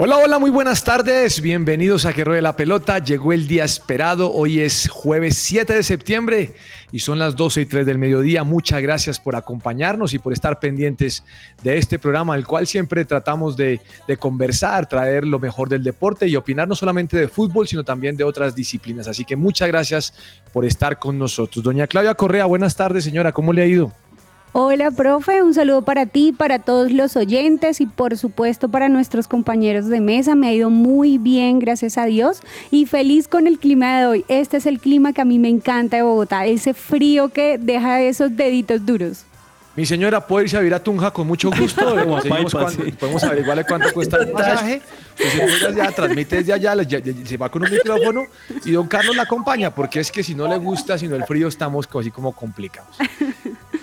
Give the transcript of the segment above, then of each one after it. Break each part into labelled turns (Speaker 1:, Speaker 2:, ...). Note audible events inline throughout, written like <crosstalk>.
Speaker 1: Hola, hola, muy buenas tardes. Bienvenidos a Que Ruede la Pelota. Llegó el día esperado. Hoy es jueves 7 de septiembre y son las 12 y 3 del mediodía. Muchas gracias por acompañarnos y por estar pendientes de este programa, el cual siempre tratamos de, de conversar, traer lo mejor del deporte y opinar no solamente de fútbol, sino también de otras disciplinas. Así que muchas gracias por estar con nosotros. Doña Claudia Correa, buenas tardes, señora. ¿Cómo le ha ido?
Speaker 2: Hola, profe, un saludo para ti, para todos los oyentes y por supuesto para nuestros compañeros de mesa. Me ha ido muy bien, gracias a Dios, y feliz con el clima de hoy. Este es el clima que a mí me encanta de Bogotá, ese frío que deja esos deditos duros.
Speaker 1: Mi señora, ¿puede irse a vivir a Tunja con mucho gusto? <laughs>
Speaker 3: Como
Speaker 1: Seguimos
Speaker 3: Paipa,
Speaker 1: cuando-
Speaker 3: sí.
Speaker 1: podemos averiguarle cuánto cuesta el pasaje. Llega allá, transmite desde allá, ya- ya- se va con un micrófono y don Carlos la acompaña, porque es que si no le gusta, sino el frío, estamos así como complicados.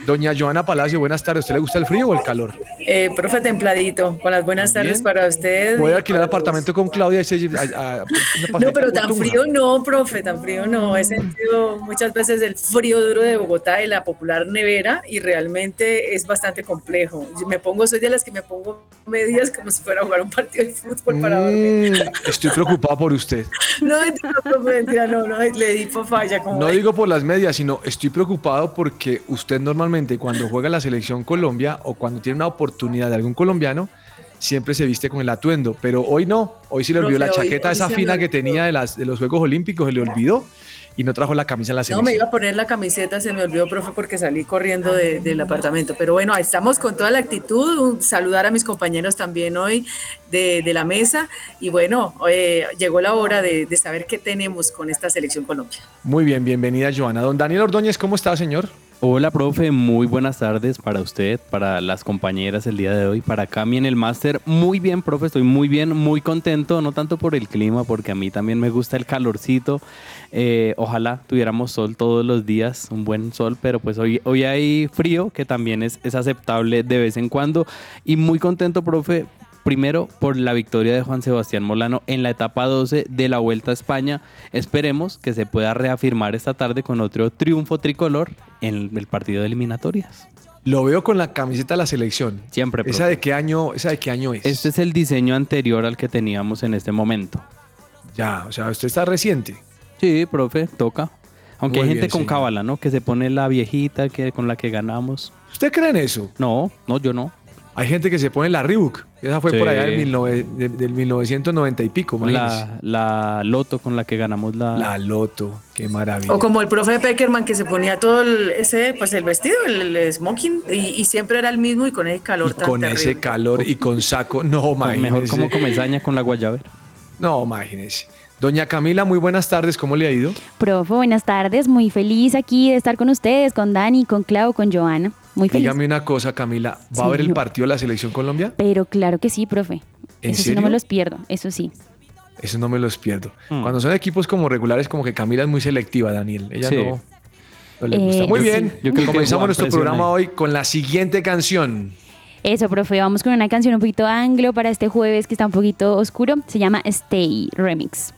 Speaker 1: Doña Joana Palacio, buenas tardes. ¿Usted le gusta el frío o el calor?
Speaker 4: Eh, profe templadito, con las buenas tardes para usted.
Speaker 1: Voy a alquilar apartamento con Claudia y a- <laughs>
Speaker 4: No, pero tan frío no, profe, tan frío no. He sentido muchas veces el frío duro de Bogotá y la popular nevera y realmente es bastante complejo. Yo Me pongo, soy de las que me pongo medias como si fuera a jugar un partido de fútbol para dormir.
Speaker 1: Mm, estoy preocupado por usted. <laughs>
Speaker 4: No, mentira, no, no, le di por falla. Como
Speaker 1: No digo por las medias, sino estoy preocupado porque usted normalmente cuando juega la selección Colombia o cuando tiene una oportunidad de algún colombiano, siempre se viste con el atuendo, pero hoy no, hoy se le olvidó la
Speaker 4: Profe,
Speaker 1: chaqueta
Speaker 4: hoy
Speaker 1: esa fina que tenía de, las, de los Juegos Olímpicos, se le olvidó y no trajo la camisa en la
Speaker 4: No,
Speaker 1: selección.
Speaker 4: me iba a poner la camiseta, se me olvidó, profe, porque salí corriendo de- del apartamento. Pero bueno, ahí estamos con toda la actitud. Saludar a mis compañeros también hoy de, de la mesa. Y bueno, eh, llegó la hora de, de saber qué tenemos con esta selección Colombia.
Speaker 1: Muy bien, bienvenida Joana. Don Daniel Ordóñez, ¿cómo está, señor?
Speaker 3: Hola, profe, muy buenas tardes para usted, para las compañeras el día de hoy, para Cami en el máster. Muy bien, profe, estoy muy bien, muy contento, no tanto por el clima, porque a mí también me gusta el calorcito. Eh, ojalá tuviéramos sol todos los días, un buen sol, pero pues hoy, hoy hay frío, que también es, es aceptable de vez en cuando. Y muy contento, profe, Primero, por la victoria de Juan Sebastián Molano en la etapa 12 de la Vuelta a España. Esperemos que se pueda reafirmar esta tarde con otro triunfo tricolor en el partido de eliminatorias.
Speaker 1: Lo veo con la camiseta de la selección.
Speaker 3: Siempre,
Speaker 1: ¿Esa
Speaker 3: profe.
Speaker 1: de qué año, esa de qué año es?
Speaker 3: Este es el diseño anterior al que teníamos en este momento.
Speaker 1: Ya, o sea, usted está reciente.
Speaker 3: Sí, profe, toca. Aunque
Speaker 1: Muy
Speaker 3: hay gente
Speaker 1: bien,
Speaker 3: con
Speaker 1: señor.
Speaker 3: cábala, ¿no? Que se pone la viejita que, con la que ganamos.
Speaker 1: ¿Usted cree en eso?
Speaker 3: No, no, yo no.
Speaker 1: Hay gente que se pone la Reebok. Esa fue
Speaker 3: Sí.
Speaker 1: por allá del, 19 de- del 1990 y pico.
Speaker 3: La, la loto con la que ganamos la...
Speaker 1: La Loto, qué maravilla.
Speaker 4: O como el profe Peckerman que se ponía todo el, ese, pues el vestido, el, el smoking, y, y siempre era el mismo y con ese calor
Speaker 1: Y
Speaker 4: tan
Speaker 1: con
Speaker 4: terrible.
Speaker 1: ese calor y con saco. No, imagínese.
Speaker 3: Mejor como comezaña con la guayabera.
Speaker 1: No, imagínese. Doña Camila, muy buenas tardes. ¿Cómo le ha ido?
Speaker 2: Profe, buenas tardes, muy feliz aquí de estar con ustedes, con Dani, con Clau, con Joana. Muy feliz.
Speaker 1: Dígame una cosa, Camila. ¿Va a haber el partido de la Selección Colombia?
Speaker 2: Pero claro que sí, profe.
Speaker 1: ¿En
Speaker 2: eso sí
Speaker 1: serio?
Speaker 2: no me los pierdo, eso sí.
Speaker 1: Eso no me los pierdo.
Speaker 3: Hmm.
Speaker 1: Cuando son equipos como regulares, como que Camila es muy selectiva, Daniel. Ella
Speaker 3: Sí.
Speaker 1: no, no le
Speaker 2: Eh,
Speaker 1: gusta. Muy
Speaker 2: sí.
Speaker 1: bien.
Speaker 3: Yo creo que
Speaker 1: Comenzamos nuestro programa hoy con la siguiente canción.
Speaker 2: Eso, profe, vamos con una canción un poquito anglo para este jueves que está un poquito oscuro. Se llama Stay Remix.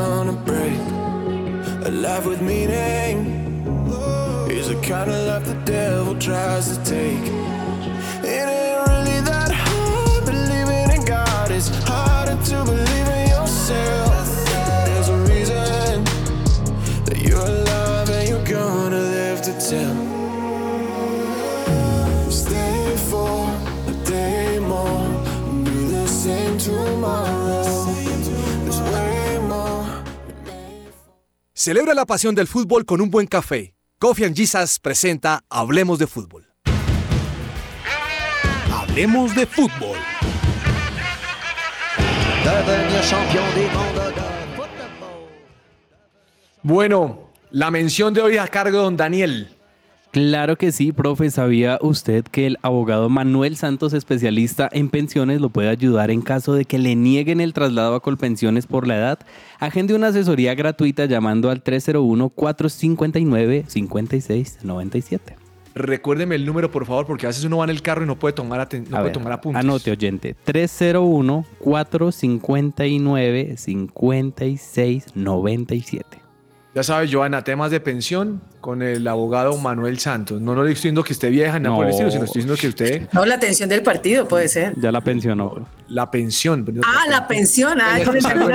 Speaker 5: Gonna break. A life with meaning is the kind of life the devil tries to take. It ain't really that hard believing in God. It's harder to believe in yourself. There's a reason that you're alive and you're gonna live to tell.
Speaker 6: Celebra la pasión del fútbol con un buen café. Coffee and Jesus presenta Hablemos de Fútbol. Hablemos de Fútbol.
Speaker 1: Bueno, la mención de hoy a cargo de don Daniel.
Speaker 3: Claro que sí, profe. ¿Sabía usted que el abogado Manuel Santos, especialista en pensiones, lo puede ayudar en caso de que le nieguen el traslado a Colpensiones por la edad? Agende una asesoría gratuita llamando al 301-459-5697.
Speaker 1: Recuérdeme el número, por favor, porque a veces uno va en el carro y no puede tomar, no
Speaker 3: A
Speaker 1: puede
Speaker 3: ver,
Speaker 1: tomar apuntes.
Speaker 3: Anote, oyente. 301-459-5697.
Speaker 1: Ya sabes, Joana, temas de pensión con el abogado Manuel Santos. No, no le estoy diciendo que esté vieja, nada por el
Speaker 3: No.
Speaker 1: estilo, sino estoy diciendo que usted,
Speaker 4: No, la atención del partido puede ser.
Speaker 3: Ya la pensionó.
Speaker 1: la pensión.
Speaker 4: Ah, la pensión. Ah, con el-
Speaker 1: entendió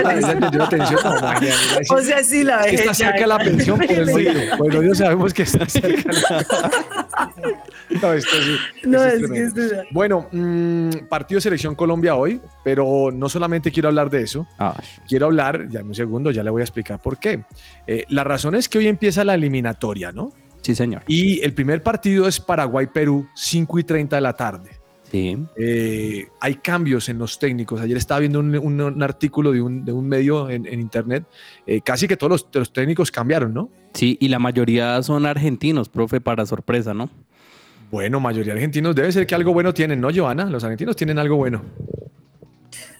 Speaker 1: la- pensión. No,
Speaker 4: O sea, sí, la
Speaker 1: es que está
Speaker 4: vejez ya-
Speaker 1: cerca la pensión el medio. <laughs> Bueno, yo sabemos que está cerca. la- <laughs> No, esto sí,
Speaker 4: No, es que esto-
Speaker 1: Bueno, mm, partido de selección Colombia hoy, pero no solamente quiero hablar de eso,
Speaker 3: Ah,
Speaker 1: quiero hablar, ya en un segundo, ya le voy a explicar por qué. Eh, la razón es que hoy empieza la eliminatoria, ¿no?
Speaker 3: sí, señor.
Speaker 1: Y el primer partido es Paraguay-Perú, 5 y 30 de la tarde.
Speaker 3: Sí.
Speaker 1: Eh, hay cambios en los técnicos. Ayer estaba viendo un, un- un artículo de un, de un medio en, en internet. eh, casi que todos los, los técnicos cambiaron, ¿no?
Speaker 3: Sí, y la mayoría son argentinos, profe, para sorpresa, ¿no?
Speaker 1: Bueno, mayoría de argentinos. Debe ser que algo bueno tienen, ¿no, Joana? Los argentinos tienen algo bueno.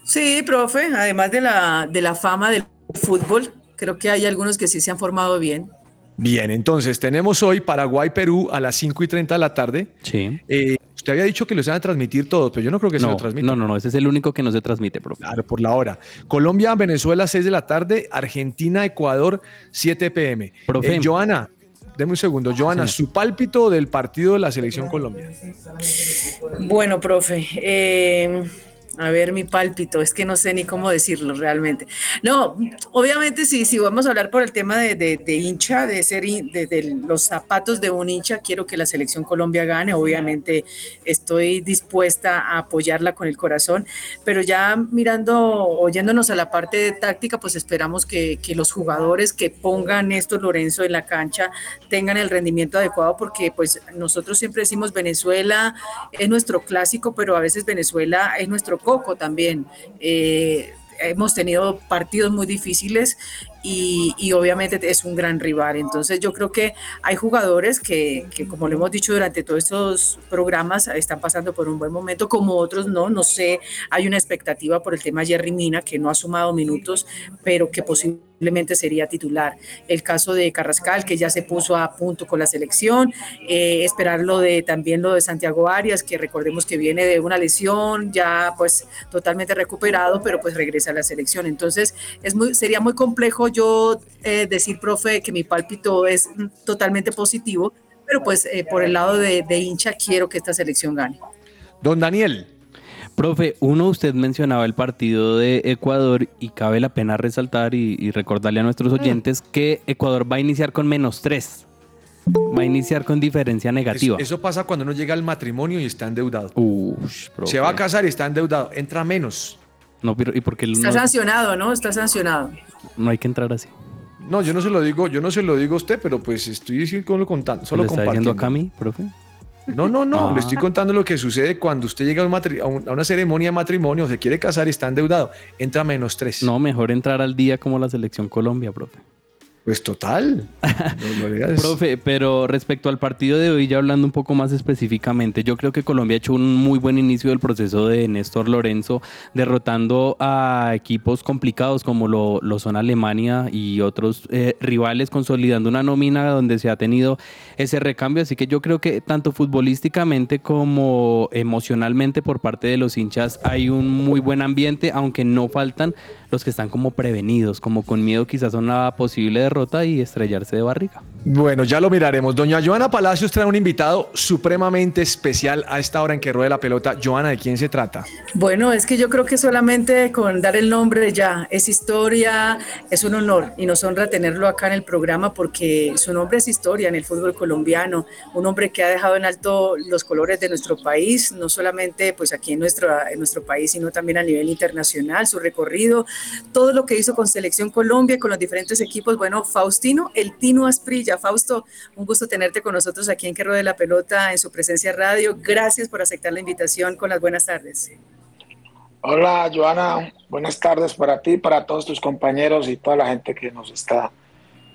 Speaker 4: Sí, profe, además de la, de la fama del fútbol, creo que hay algunos que sí se han formado bien.
Speaker 1: Bien, entonces tenemos hoy Paraguay-Perú a las 5 y 30 de la tarde.
Speaker 3: Sí.
Speaker 1: Eh, usted había dicho que los iban a transmitir todos, pero yo no creo que se lo transmitan.
Speaker 3: no, no, no, ese es el único que no se transmite, profe.
Speaker 1: Claro, por la hora. Colombia, Venezuela, 6 de la tarde. Argentina, Ecuador, 7 pm.
Speaker 3: Profe.
Speaker 1: Eh, Joana, deme un segundo. Joana, su pálpito del partido de la selección Colombia.
Speaker 4: Bueno, profe, eh, a ver mi pálpito, es que no sé ni cómo decirlo realmente. No, obviamente si, si vamos a hablar por el tema de, de- de hincha, de ser hin- de, de los zapatos de un hincha, quiero que la selección Colombia gane, obviamente estoy dispuesta a apoyarla con el corazón, pero ya mirando, oyéndonos a la parte táctica, pues esperamos que, que los jugadores que pongan Néstor Lorenzo en la cancha tengan el rendimiento adecuado, porque pues nosotros siempre decimos Venezuela es nuestro clásico, pero a veces Venezuela es nuestro coco también. Eh, hemos tenido partidos muy difíciles y, y obviamente es un gran rival. Entonces yo creo que hay jugadores que, que, como lo hemos dicho durante todos estos programas, están pasando por un buen momento, como otros no, no sé, hay una expectativa por el tema Jerry Mina, que no ha sumado minutos, pero que posiblemente sería titular. El caso de Carrascal, que ya se puso a punto con la selección, eh, esperar lo de, también lo de Santiago Arias, que recordemos que viene de una lesión, ya pues totalmente recuperado, pero pues regresa a la selección. Entonces es muy, sería muy complejo yo eh, decir, profe, que mi pálpito es mm, totalmente positivo, pero pues eh, por el lado de, de hincha quiero que esta selección gane.
Speaker 1: Don Daniel.
Speaker 3: Profe, uno, usted mencionaba el partido de Ecuador y cabe la pena resaltar y, y recordarle a nuestros oyentes que Ecuador va a iniciar con menos tres. Va a iniciar con diferencia negativa.
Speaker 1: Eso, eso pasa cuando uno llega al matrimonio y está endeudado.
Speaker 3: Ush, profe.
Speaker 1: Se va a casar y está endeudado. Entra menos.
Speaker 3: No, pero ¿y por qué
Speaker 4: Está
Speaker 3: no,
Speaker 4: sancionado, ¿no? Está sancionado.
Speaker 3: no hay que entrar así?
Speaker 1: No, yo no se lo digo, yo no se lo digo a usted, pero pues estoy diciendo contando, solo
Speaker 3: ¿Le está
Speaker 1: compartiendo.
Speaker 3: a mí, profe?
Speaker 1: No, no, no,
Speaker 3: Ah.
Speaker 1: le estoy contando lo que sucede cuando usted llega a, un matri- a un- a una ceremonia de matrimonio, se quiere casar y está endeudado, entra menos tres.
Speaker 3: No, mejor entrar al día como la selección Colombia, profe.
Speaker 1: Pues total.
Speaker 3: Profe, pero respecto al partido de hoy, ya hablando un poco más específicamente, yo creo que Colombia ha hecho un muy buen inicio del proceso de Néstor Lorenzo, derrotando a equipos complicados como lo, lo son Alemania y otros eh, rivales, consolidando una nómina donde se ha tenido ese recambio. Así que yo creo que tanto futbolísticamente como emocionalmente por parte de los hinchas hay un muy buen ambiente, aunque no faltan los que están como prevenidos, como con miedo quizás a una posible derrota y estrellarse de barriga.
Speaker 1: Bueno, ya lo miraremos. Doña Joana Palacios trae un invitado supremamente especial a esta hora en que ruede la pelota. Joana, ¿de quién se trata?
Speaker 4: Bueno, es que yo creo que solamente con dar el nombre ya es historia, es un honor y nos honra tenerlo acá en el programa porque su nombre es historia en el fútbol colombiano, un hombre que ha dejado en alto los colores de nuestro país, no solamente pues aquí en nuestro, en nuestro país, sino también a nivel internacional, su recorrido, todo lo que hizo con Selección Colombia, con los diferentes equipos. Bueno, Faustino, el Tino Asprilla. Fausto, un gusto tenerte con nosotros aquí en Que Ruede la Pelota, en su presencia radio. Gracias por aceptar la invitación con las buenas tardes.
Speaker 7: Hola, Joana. Buenas tardes para ti, para todos tus compañeros y toda la gente que nos está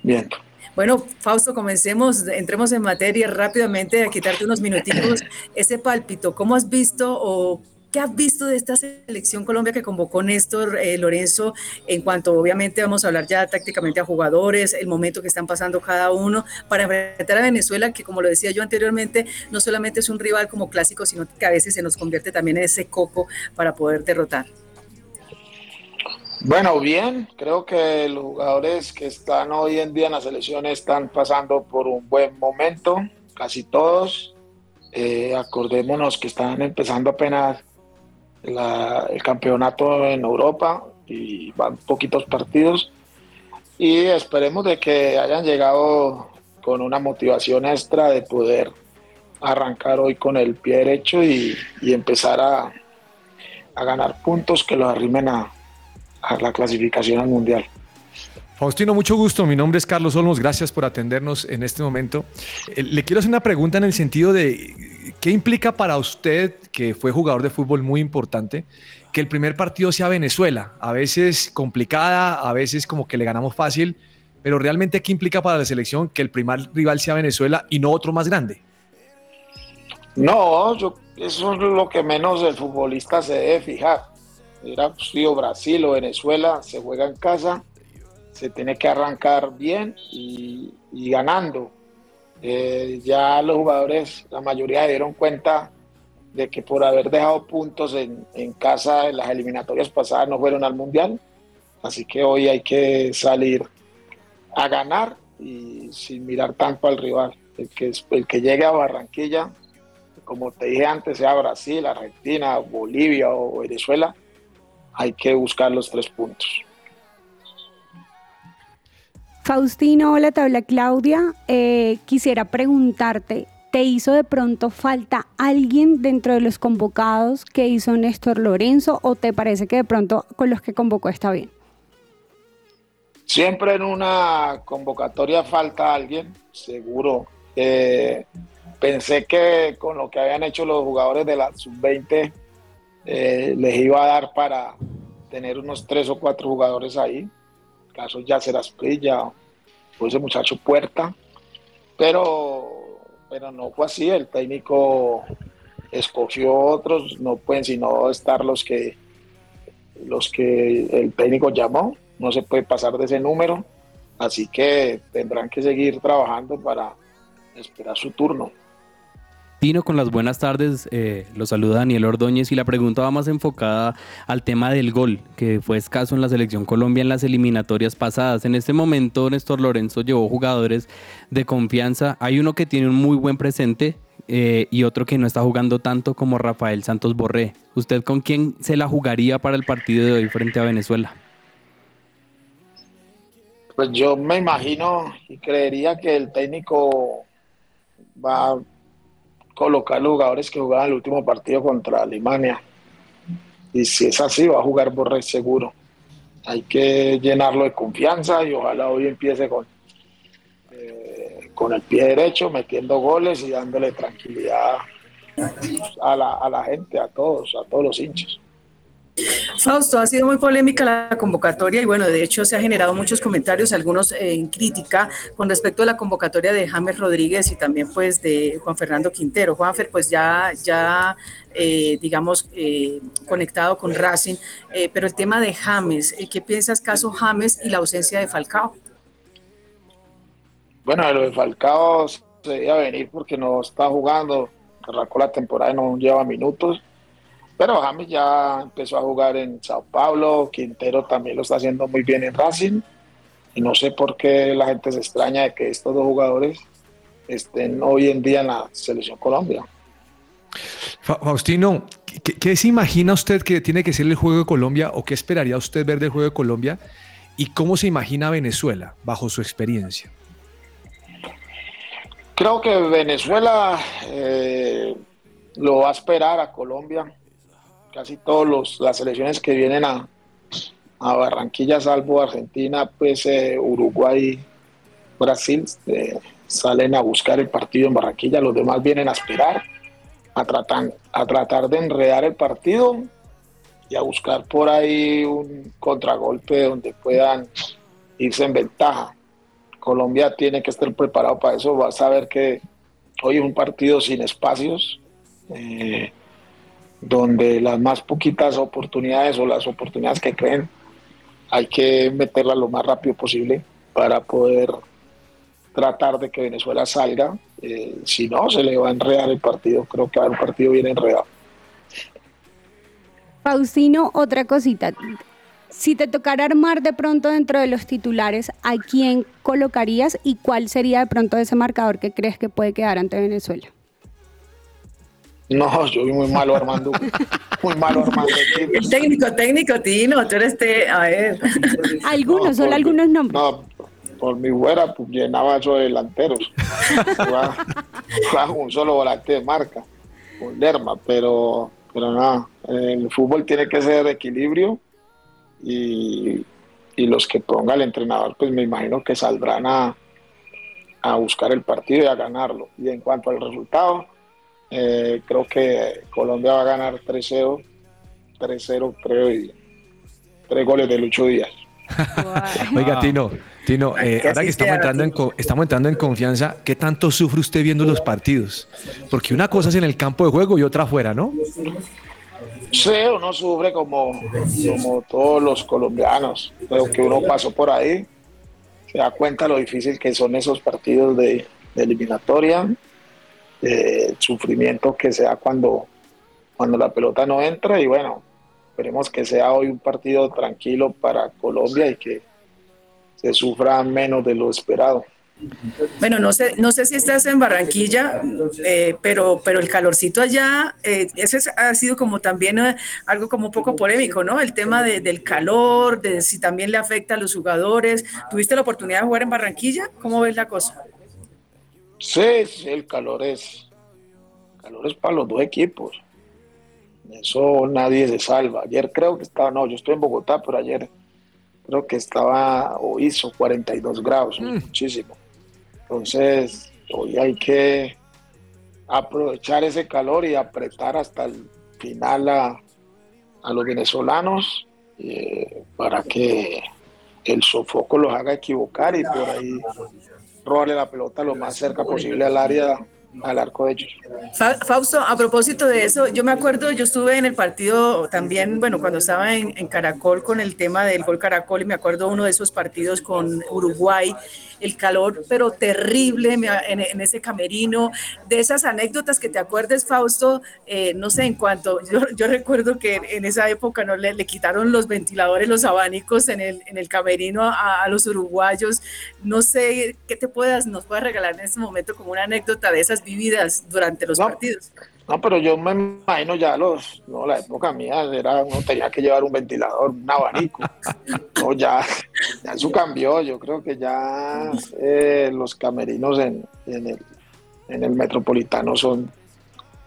Speaker 7: viendo.
Speaker 4: Bueno, Fausto, comencemos, entremos en materia rápidamente a quitarte unos minutitos. <clears throat> Ese pálpito, ¿cómo has visto o ¿Qué has visto de esta selección Colombia que convocó Néstor eh, Lorenzo en cuanto, obviamente, vamos a hablar ya tácticamente a jugadores, el momento que están pasando cada uno para enfrentar a Venezuela, que como lo decía yo anteriormente, no solamente es un rival como clásico, sino que a veces se nos convierte también en ese coco para poder derrotar?
Speaker 7: Bueno, bien, creo que los jugadores que están hoy en día en la selección están pasando por un buen momento, casi todos. Eh, acordémonos que están empezando apenas el campeonato en Europa y van poquitos partidos y esperemos de que hayan llegado con una motivación extra de poder arrancar hoy con el pie derecho y, empezar a, ganar puntos que los arrimen a, a la clasificación al mundial.
Speaker 1: Faustino, mucho gusto. Mi nombre es Carlos Olmos. Gracias por atendernos en este momento. Eh, le quiero hacer una pregunta en el sentido de qué implica para usted, que fue jugador de fútbol muy importante, que el primer partido sea Venezuela. A veces complicada, a veces como que le ganamos fácil, pero realmente qué implica para la selección que el primer rival sea Venezuela y no otro más grande.
Speaker 7: No, yo, eso es lo que menos el futbolista se debe fijar. Era sido Brasil o Venezuela, se juega en casa se tiene que arrancar bien y, ganando. Eh, ya los jugadores, la mayoría dieron cuenta de que por haber dejado puntos en, casa en las eliminatorias pasadas no fueron al Mundial. Así que hoy hay que salir a ganar y sin mirar tanto al rival. El que, el que llegue a Barranquilla, como te dije antes, sea Brasil, Argentina, Bolivia o Venezuela, hay que buscar los tres puntos.
Speaker 2: Faustino, hola, te habla Claudia. Eh, quisiera preguntarte, ¿te hizo de pronto falta alguien dentro de los convocados que hizo Néstor Lorenzo o te parece que de pronto con los que convocó está bien?
Speaker 7: Siempre en una convocatoria falta alguien, seguro. Eh, pensé que con lo que habían hecho los jugadores de la sub-20 eh, les iba a dar para tener unos tres o cuatro jugadores ahí caso ya será Ese muchacho Puerta, pero, pero no fue así, el técnico escogió otros, no pueden sino estar los que, los que el técnico llamó, no se puede pasar de ese número, así que tendrán que seguir trabajando para esperar su turno.
Speaker 3: Pino, con las buenas tardes, eh, lo saluda Daniel Ordóñez y la pregunta va más enfocada al tema del gol, que fue escaso en la selección Colombia en las eliminatorias pasadas. En este momento, Néstor Lorenzo llevó jugadores de confianza. Hay uno que tiene un muy buen presente eh, y otro que no está jugando tanto como Rafael Santos Borré. ¿Usted con quién se la jugaría para el partido de hoy frente a Venezuela?
Speaker 7: Pues yo me imagino y creería que el técnico va colocar jugadores que jugaban el último partido contra Alemania. Y si es así, va a jugar Borré seguro. Hay que llenarlo de confianza y ojalá hoy empiece con, eh, con el pie derecho, metiendo goles y dándole tranquilidad a la, a la gente, a todos, a todos los hinchas.
Speaker 4: Fausto, ha sido muy polémica la convocatoria y bueno, de hecho se ha generado muchos comentarios, algunos en crítica con respecto a la convocatoria de James Rodríguez y también pues de Juan Fernando Quintero. Juanfer pues ya, ya eh, digamos, eh, conectado con Racing, eh, pero el tema de James, ¿qué piensas caso James y la ausencia de Falcao?
Speaker 7: Bueno, lo de Falcao se debía venir porque no está jugando, arrancó la temporada y no lleva minutos pero James ya empezó a jugar en Sao Paulo, Quintero también lo está haciendo muy bien en Racing. Y no sé por qué la gente se extraña de que estos dos jugadores estén hoy en día en la selección Colombia.
Speaker 1: Faustino, ¿qué, se imagina usted que tiene que ser el juego de Colombia o qué esperaría usted ver del juego de Colombia? ¿Y cómo se imagina Venezuela bajo su experiencia?
Speaker 7: Creo que Venezuela eh, lo va a esperar a Colombia casi todas las selecciones que vienen a, Barranquilla, salvo Argentina, pues eh, Uruguay, Brasil, eh, salen a buscar el partido en Barranquilla, los demás vienen a esperar, a tratar, a tratar de enredar el partido y a buscar por ahí un contragolpe donde puedan irse en ventaja. Colombia tiene que estar preparado para eso. Va a saber que hoy es un partido sin espacios, eh, donde las más poquitas oportunidades o las oportunidades que creen hay que meterlas lo más rápido posible para poder tratar de que Venezuela salga. Eh, si no, se le va a enredar el partido. Creo que va a haber un partido bien enredado.
Speaker 2: Faustino, otra cosita. Si te tocara armar de pronto dentro de los titulares, ¿a quién colocarías y cuál sería de pronto ese marcador que crees que puede quedar ante Venezuela?
Speaker 7: No, yo soy muy malo armando. <laughs> muy malo armando.
Speaker 4: El técnico, técnico, Tino, tú eres este, a ver. <laughs>
Speaker 2: Algunos,
Speaker 7: No,
Speaker 2: solo
Speaker 7: por-
Speaker 2: algunos nombres.
Speaker 7: No, por mi fuera, pues llenaba eso de delanteros. <laughs> Jugaba- jugaba un solo volante de marca, con Lerma, pero, pero nada, el fútbol tiene que ser de equilibrio y, y los que ponga el entrenador, pues me imagino que saldrán a, a buscar el partido y a ganarlo. Y en cuanto al resultado, eh, creo que Colombia va a ganar 3-0, 3-0 creo, y tres goles de Lucho Díaz.
Speaker 1: Oiga, Tino, Tino, eh, ahora que estamos entrando, en, co- estamos entrando en confianza, ¿qué tanto sufre usted viendo los partidos? Porque una cosa es en el campo de juego y otra afuera, ¿no?
Speaker 7: Sí, uno sufre como, como todos los colombianos. Creo que uno pasó por ahí, se da cuenta lo difícil que son esos partidos de, de eliminatoria, eh, sufrimiento que se da cuando, cuando la pelota no entra y bueno, esperemos que sea hoy un partido tranquilo para Colombia y que se sufra menos de lo esperado.
Speaker 4: Bueno, no sé, no sé si estás en Barranquilla, eh, pero, pero el calorcito allá, eh, eso es- ha sido como también eh, algo como un poco polémico, ¿no? El tema de- del calor, de si también le afecta a los jugadores. ¿Tuviste la oportunidad de jugar en Barranquilla? ¿Cómo ves la cosa?
Speaker 7: Sí, sí, el calor es, el calor es para los dos equipos. Eso nadie se salva. Ayer creo que estaba, no, yo estoy en Bogotá, pero ayer creo que estaba o hizo 42 grados, muchísimo. Entonces, hoy hay que aprovechar ese calor y apretar hasta el final a, a los venezolanos eh, para que el sofoco los haga equivocar y por ahí robarle la pelota lo más cerca posible al área, al arco de ellos.
Speaker 4: Fa- Fausto, a propósito de eso, yo me acuerdo, yo estuve en el partido también, bueno, cuando estaba en, Caracol con el tema del gol Caracol, y me acuerdo uno de esos partidos con Uruguay, el calor, pero terrible en, ese camerino, de esas anécdotas que te acuerdes, Fausto, eh, no sé en cuánto, yo, recuerdo que en esa época no le, quitaron los ventiladores, los abanicos en el, camerino a, los uruguayos, no sé qué te puedas, nos puedas regalar en este momento como una anécdota de esas vividas durante los
Speaker 7: No.
Speaker 4: partidos.
Speaker 7: No, pero yo me imagino ya los, no, la época mía era, uno tenía que llevar un ventilador, un abanico. No, ya, ya eso cambió. Yo creo que ya eh, los camerinos en, en el, en el metropolitano son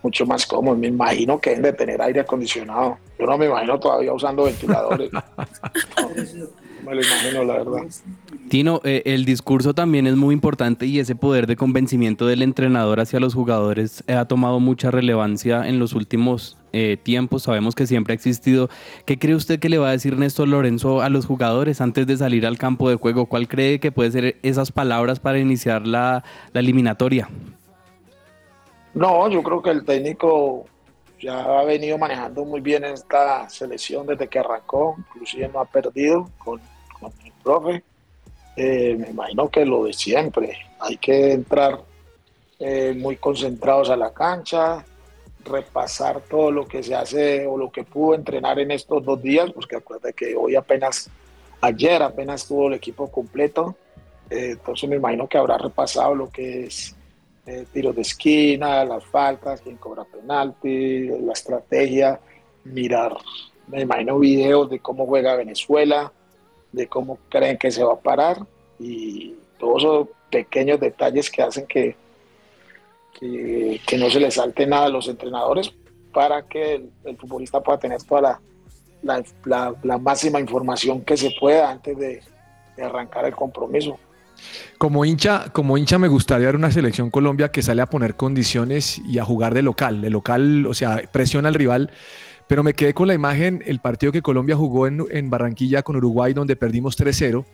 Speaker 7: mucho más cómodos. Me imagino que deben de tener aire acondicionado. Yo no me imagino todavía usando ventiladores. No, <laughs> no me lo imagino, la verdad.
Speaker 3: Tino, eh, el discurso también es muy importante y ese poder de convencimiento del entrenador hacia los jugadores eh, ha tomado mucha relevancia en los últimos eh, tiempos. Sabemos que siempre ha existido. ¿Qué cree usted que le va a decir Néstor Lorenzo a los jugadores antes de salir al campo de juego? ¿Cuál cree que puede ser esas palabras para iniciar la, la eliminatoria?
Speaker 7: No, yo creo que el técnico ya ha venido manejando muy bien esta selección desde que arrancó, inclusive no ha perdido con, profe. Eh, me imagino que lo de siempre, hay que entrar eh, muy concentrados a la cancha, repasar todo lo que se hace o lo que pudo entrenar en estos dos días, porque acuérdate que hoy apenas, ayer apenas tuvo el equipo completo, Eh, entonces me imagino que habrá repasado lo que es eh, tiros de esquina, las faltas, quién cobra penalti, la estrategia, mirar, me imagino videos de cómo juega Venezuela, de cómo creen que se va a parar y todos esos pequeños detalles que hacen que, que, que no se le salte nada a los entrenadores para que el, el futbolista pueda tener toda la, la, la- la máxima información que se pueda antes de, de arrancar el compromiso.
Speaker 1: Como hincha, como hincha me gustaría ver una selección Colombia que sale a poner condiciones y a jugar de local. De local, o sea, presiona al rival. Pero me quedé con la imagen, el partido que Colombia jugó en, en Barranquilla con Uruguay, donde perdimos 3-0.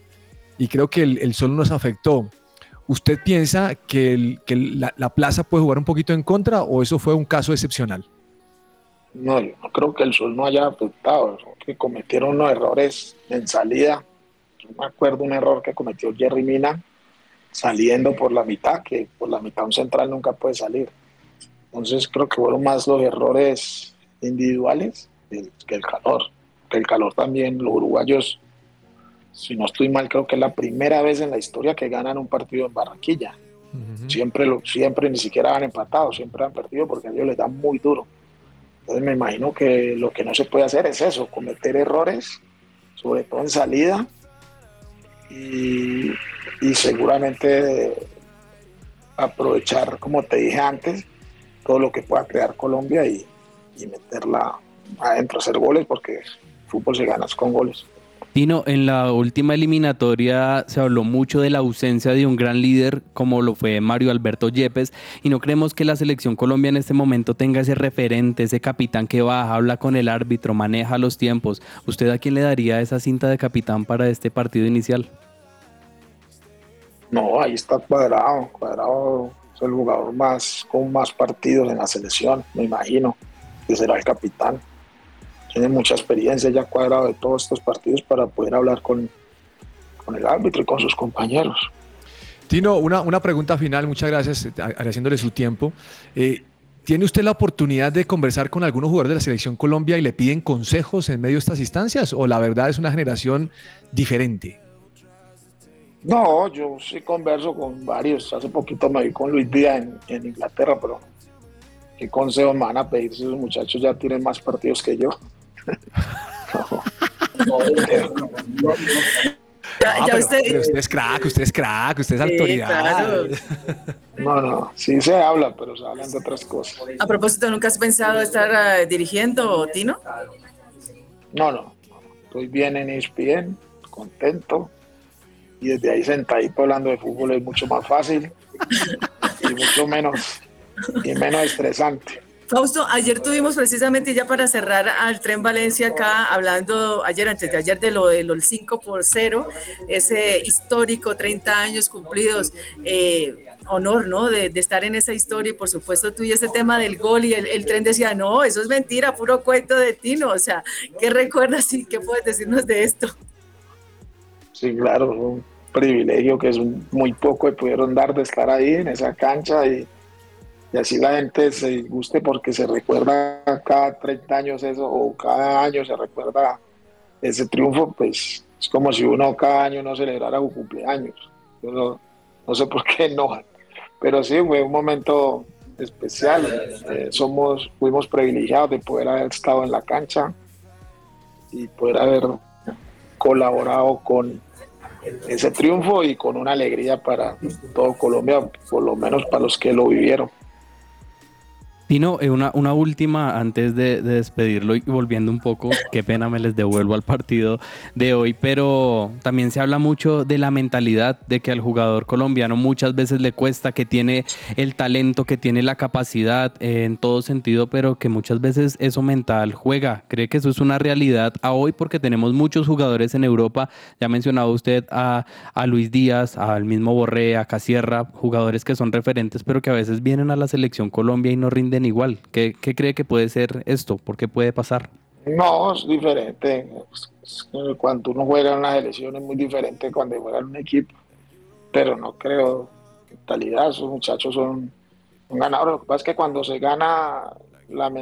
Speaker 1: y creo que el, el sol nos afectó. ¿Usted piensa que, el- que la, la plaza puede jugar un poquito en contra o eso fue un caso excepcional?
Speaker 7: No, yo no creo que el sol no haya afectado, que cometieron unos errores en salida. Yo me acuerdo un error que cometió Jerry Mina saliendo por la mitad, que por la mitad un central nunca puede salir. Entonces creo que fueron más los errores individuales que el calor. Que el calor también, los uruguayos, si no estoy mal, creo que es la primera vez en la historia que ganan un partido en Barranquilla. Siempre, lo, siempre ni siquiera han empatado, siempre han perdido porque a ellos les da muy duro. Entonces me imagino que lo que no se puede hacer es eso, cometer errores, sobre todo en salida, y, y seguramente aprovechar, como te dije antes, todo lo que pueda crear Colombia y, y meterla adentro, hacer goles, porque el fútbol se gana con goles.
Speaker 3: Tino, en la última eliminatoria se habló mucho de la ausencia de un gran líder como lo fue Mario Alberto Yepes y no creemos que la selección Colombia en este momento tenga ese referente, ese capitán que baja, habla con el árbitro, maneja los tiempos. ¿Usted a quién le daría esa cinta de capitán para este partido inicial?
Speaker 7: No, ahí está cuadrado, cuadrado es el jugador más con más partidos en la selección, me imagino, que será el capitán. Tiene mucha experiencia ya cuadrado de todos estos partidos para poder hablar con, con el árbitro y con sus compañeros.
Speaker 1: Tino, una, una pregunta final, muchas gracias, eh, agradeciéndole su tiempo. Eh, ¿Tiene usted la oportunidad de conversar con algunos jugadores de la selección Colombia y le piden consejos en medio de estas instancias? ¿O la verdad es una generación diferente?
Speaker 7: No, yo sí converso con varios. Hace poquito me vi con Luis Díaz en, en Inglaterra, pero ¿qué consejos me van a pedir si esos muchachos ya tienen más partidos que yo? <laughs>
Speaker 4: Ya,
Speaker 1: Ah,
Speaker 4: ya
Speaker 1: pero,
Speaker 4: usted,
Speaker 1: pero usted es crack, usted es crack, usted es
Speaker 4: Sí,
Speaker 1: autoridad.
Speaker 4: claro.
Speaker 7: No, no, sí se habla, pero se hablan de otras cosas.
Speaker 4: a propósito, ¿nunca has pensado estar eh, dirigiendo, Tino?
Speaker 7: No, no, estoy bien en ESPN, contento. Y desde ahí sentadito hablando de fútbol es mucho más fácil y mucho menos, y menos estresante.
Speaker 4: Fausto, ayer tuvimos precisamente ya para cerrar al Tren Valencia acá, hablando ayer, antes de ayer, de lo del 5 por 0, ese histórico 30 años cumplidos, eh, honor, ¿no? De, de estar en esa historia y por supuesto tú y ese tema del gol y el, el tren decía, no, eso es mentira, puro cuento de Tino, o sea, ¿qué recuerdas y qué puedes decirnos de esto?
Speaker 7: Sí, claro, un privilegio que es muy poco que pudieron dar de estar ahí en esa cancha y, y así la gente se guste porque se recuerda cada 30 años eso o cada año se recuerda ese triunfo, pues es como si uno cada año no celebrara su cumpleaños. Yo no, no sé por qué no, pero sí fue un momento especial. Eh, somos, fuimos privilegiados de poder haber estado en la cancha y poder haber colaborado con ese triunfo y con una alegría para todo Colombia, por lo menos para los que lo vivieron.
Speaker 3: Tino, eh, una, última antes de, de despedirlo y volviendo un poco, qué pena me les devuelvo al partido de hoy, pero también se habla mucho de la mentalidad de que al jugador colombiano muchas veces le cuesta, que tiene el talento, que tiene la capacidad eh, en todo sentido, pero que muchas veces eso mental juega. ¿Cree que eso es una realidad a hoy? Porque tenemos muchos jugadores en Europa, ya ha mencionado usted a, a Luis Díaz, al mismo Borré, a Casierra, jugadores que son referentes, pero que a veces vienen a la selección Colombia y no rinden igual. ¿Qué, cree que puede ser esto? ¿Por qué puede pasar?
Speaker 7: No, es diferente. Cuando uno juega en una selección es muy diferente cuando juega en un equipo, pero no creo mentalidad. Esos muchachos son, ganadores. Lo que pasa es que cuando se gana, la,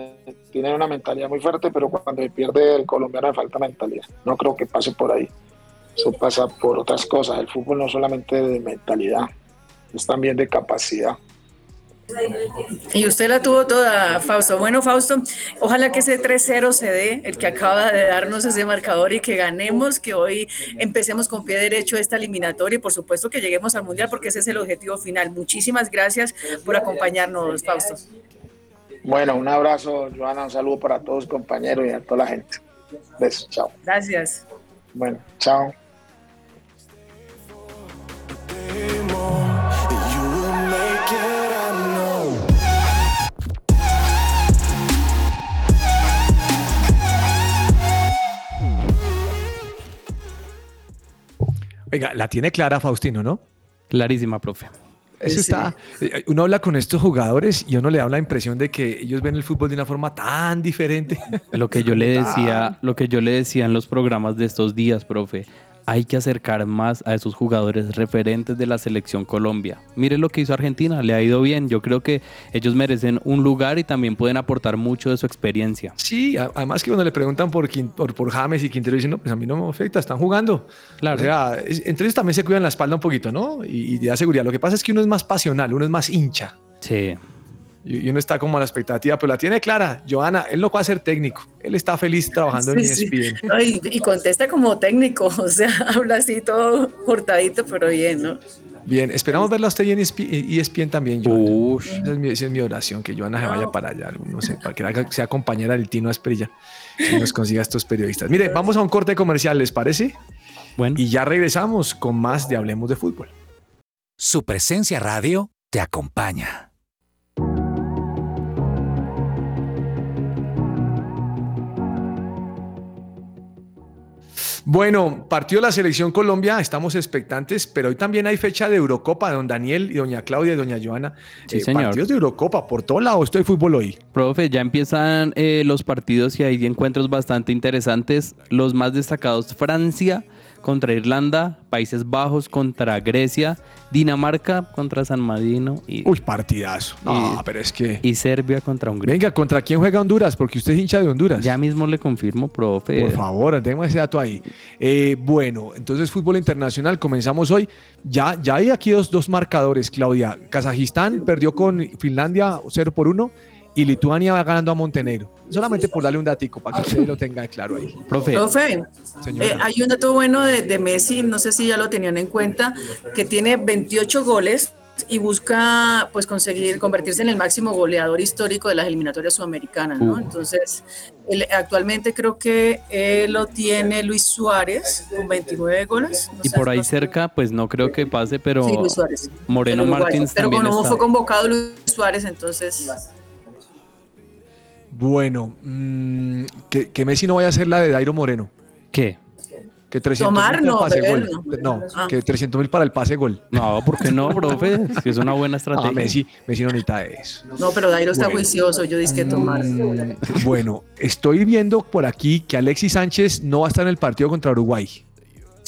Speaker 7: tienen una mentalidad muy fuerte, pero cuando se pierde el colombiano le falta mentalidad. No creo que pase por ahí. Eso pasa por otras cosas. El fútbol no solamente de mentalidad, es también de capacidad.
Speaker 4: Y usted la tuvo toda, Fausto. Bueno, Fausto, ojalá que ese 3-0 se dé, el que acaba de darnos ese marcador y que ganemos, que hoy empecemos con pie derecho esta eliminatoria y por supuesto que lleguemos al Mundial porque ese es el objetivo final. Muchísimas gracias por acompañarnos, Fausto.
Speaker 7: Bueno, un abrazo, Joana, un saludo para todos los compañeros y a toda la gente. Besos, chao.
Speaker 4: Gracias.
Speaker 7: Bueno, chao.
Speaker 1: Oiga, la tiene clara Faustino, ¿no?
Speaker 3: Clarísima, profe.
Speaker 1: Eso está. eh, Uno habla con estos jugadores y uno le da la impresión de que ellos ven el fútbol de una forma tan diferente.
Speaker 3: Lo que yo le <laughs> decía, lo que yo le decía en los programas de estos días, profe, hay que acercar más a esos jugadores referentes de la selección Colombia. Mire lo que hizo Argentina, le ha ido bien. Yo creo que ellos merecen un lugar y también pueden aportar mucho de su experiencia.
Speaker 1: Sí, además que cuando le preguntan por, por, por James y Quintero, dicen, no, pues a mí no me afecta, están jugando.
Speaker 3: Claro.
Speaker 1: O sea, entre ellos también se cuidan la espalda un poquito, ¿no? Y, y da seguridad. Lo que pasa es que uno es más pasional, uno es más hincha.
Speaker 3: Sí.
Speaker 1: Y, y uno está como a la expectativa, pero la tiene clara. Joana, él no va a ser técnico. Él está feliz trabajando en E
Speaker 4: Sí, sí.
Speaker 1: ESPN.
Speaker 4: Ay, y contesta como técnico, <laughs> o sea, habla así todo cortadito, pero bien, ¿no?
Speaker 1: Bien, esperamos verla a usted y en E ESPN, ESPN también, Joana.
Speaker 3: Ush.
Speaker 1: Esa es, mi, esa es mi oración, que Joana se vaya para allá, no sé, para que sea compañera del Tino Asprilla y nos consiga estos periodistas. Mire, vamos a un corte comercial, ¿les parece?
Speaker 3: Bueno.
Speaker 1: Y ya regresamos con más de Hablemos de Fútbol.
Speaker 6: Su presencia radio te acompaña.
Speaker 1: Bueno, partió la selección Colombia, estamos expectantes, pero hoy también hay fecha de Eurocopa, don Daniel y doña Claudia y doña Joana.
Speaker 3: Sí, señor.
Speaker 1: Partidos de Eurocopa, por todo lado, esto hay fútbol hoy.
Speaker 3: Profe, ya empiezan eh, los partidos y hay encuentros bastante interesantes. Los más destacados, Francia contra Irlanda, Países Bajos contra Grecia, Dinamarca contra San Marino y,
Speaker 1: Uy, partidazo. No,
Speaker 3: Y-
Speaker 1: pero es que...
Speaker 3: y Serbia contra Hungría.
Speaker 1: Venga, ¿contra quién juega Honduras? Porque usted es hincha de Honduras.
Speaker 3: Ya mismo le confirmo, profe.
Speaker 1: Por favor, tengo ese dato ahí. Eh, bueno, entonces fútbol internacional, comenzamos hoy. Ya, ya hay aquí dos, dos marcadores, Claudia. Kazajistán perdió con Finlandia 0 por 1 y Lituania va ganando a Montenegro. Solamente por darle un datico para que usted lo tenga claro ahí.
Speaker 3: Profe,
Speaker 4: Profe,
Speaker 1: Señora.
Speaker 4: eh, hay un dato bueno de, de Messi, no sé si ya lo tenían en cuenta, que tiene 28 goles y busca pues conseguir convertirse en el máximo goleador histórico de las eliminatorias sudamericanas, ¿no?
Speaker 3: Uh.
Speaker 4: Entonces, él- actualmente creo que eh, lo tiene Luis Suárez con 29 goles. no
Speaker 3: y
Speaker 4: sé,
Speaker 3: por ahí cerca, pues no creo que pase, pero
Speaker 4: Sí, Luis Suárez.
Speaker 3: Moreno. Martins
Speaker 4: Pero como no fue convocado Luis Suárez, entonces
Speaker 1: Bueno, mm, que, que Messi no vaya a ser la de Dairo Moreno.
Speaker 3: ¿Qué?
Speaker 1: Que 300
Speaker 4: Tomar,
Speaker 1: mil
Speaker 4: no,
Speaker 1: para el pase gol.
Speaker 4: no.
Speaker 1: No,
Speaker 4: Ah.
Speaker 1: que 300 mil para el pase gol.
Speaker 3: No, ¿por qué no, <laughs> profe? Si es una buena
Speaker 1: Ah,
Speaker 3: estrategia.
Speaker 1: Messi, Messi no necesita eso.
Speaker 4: no, pero Dairo está
Speaker 1: Bueno.
Speaker 4: juicioso, yo dije que tomar.
Speaker 1: Mm, Bueno, estoy viendo por aquí que Alexis Sánchez no va a estar en el partido contra Uruguay.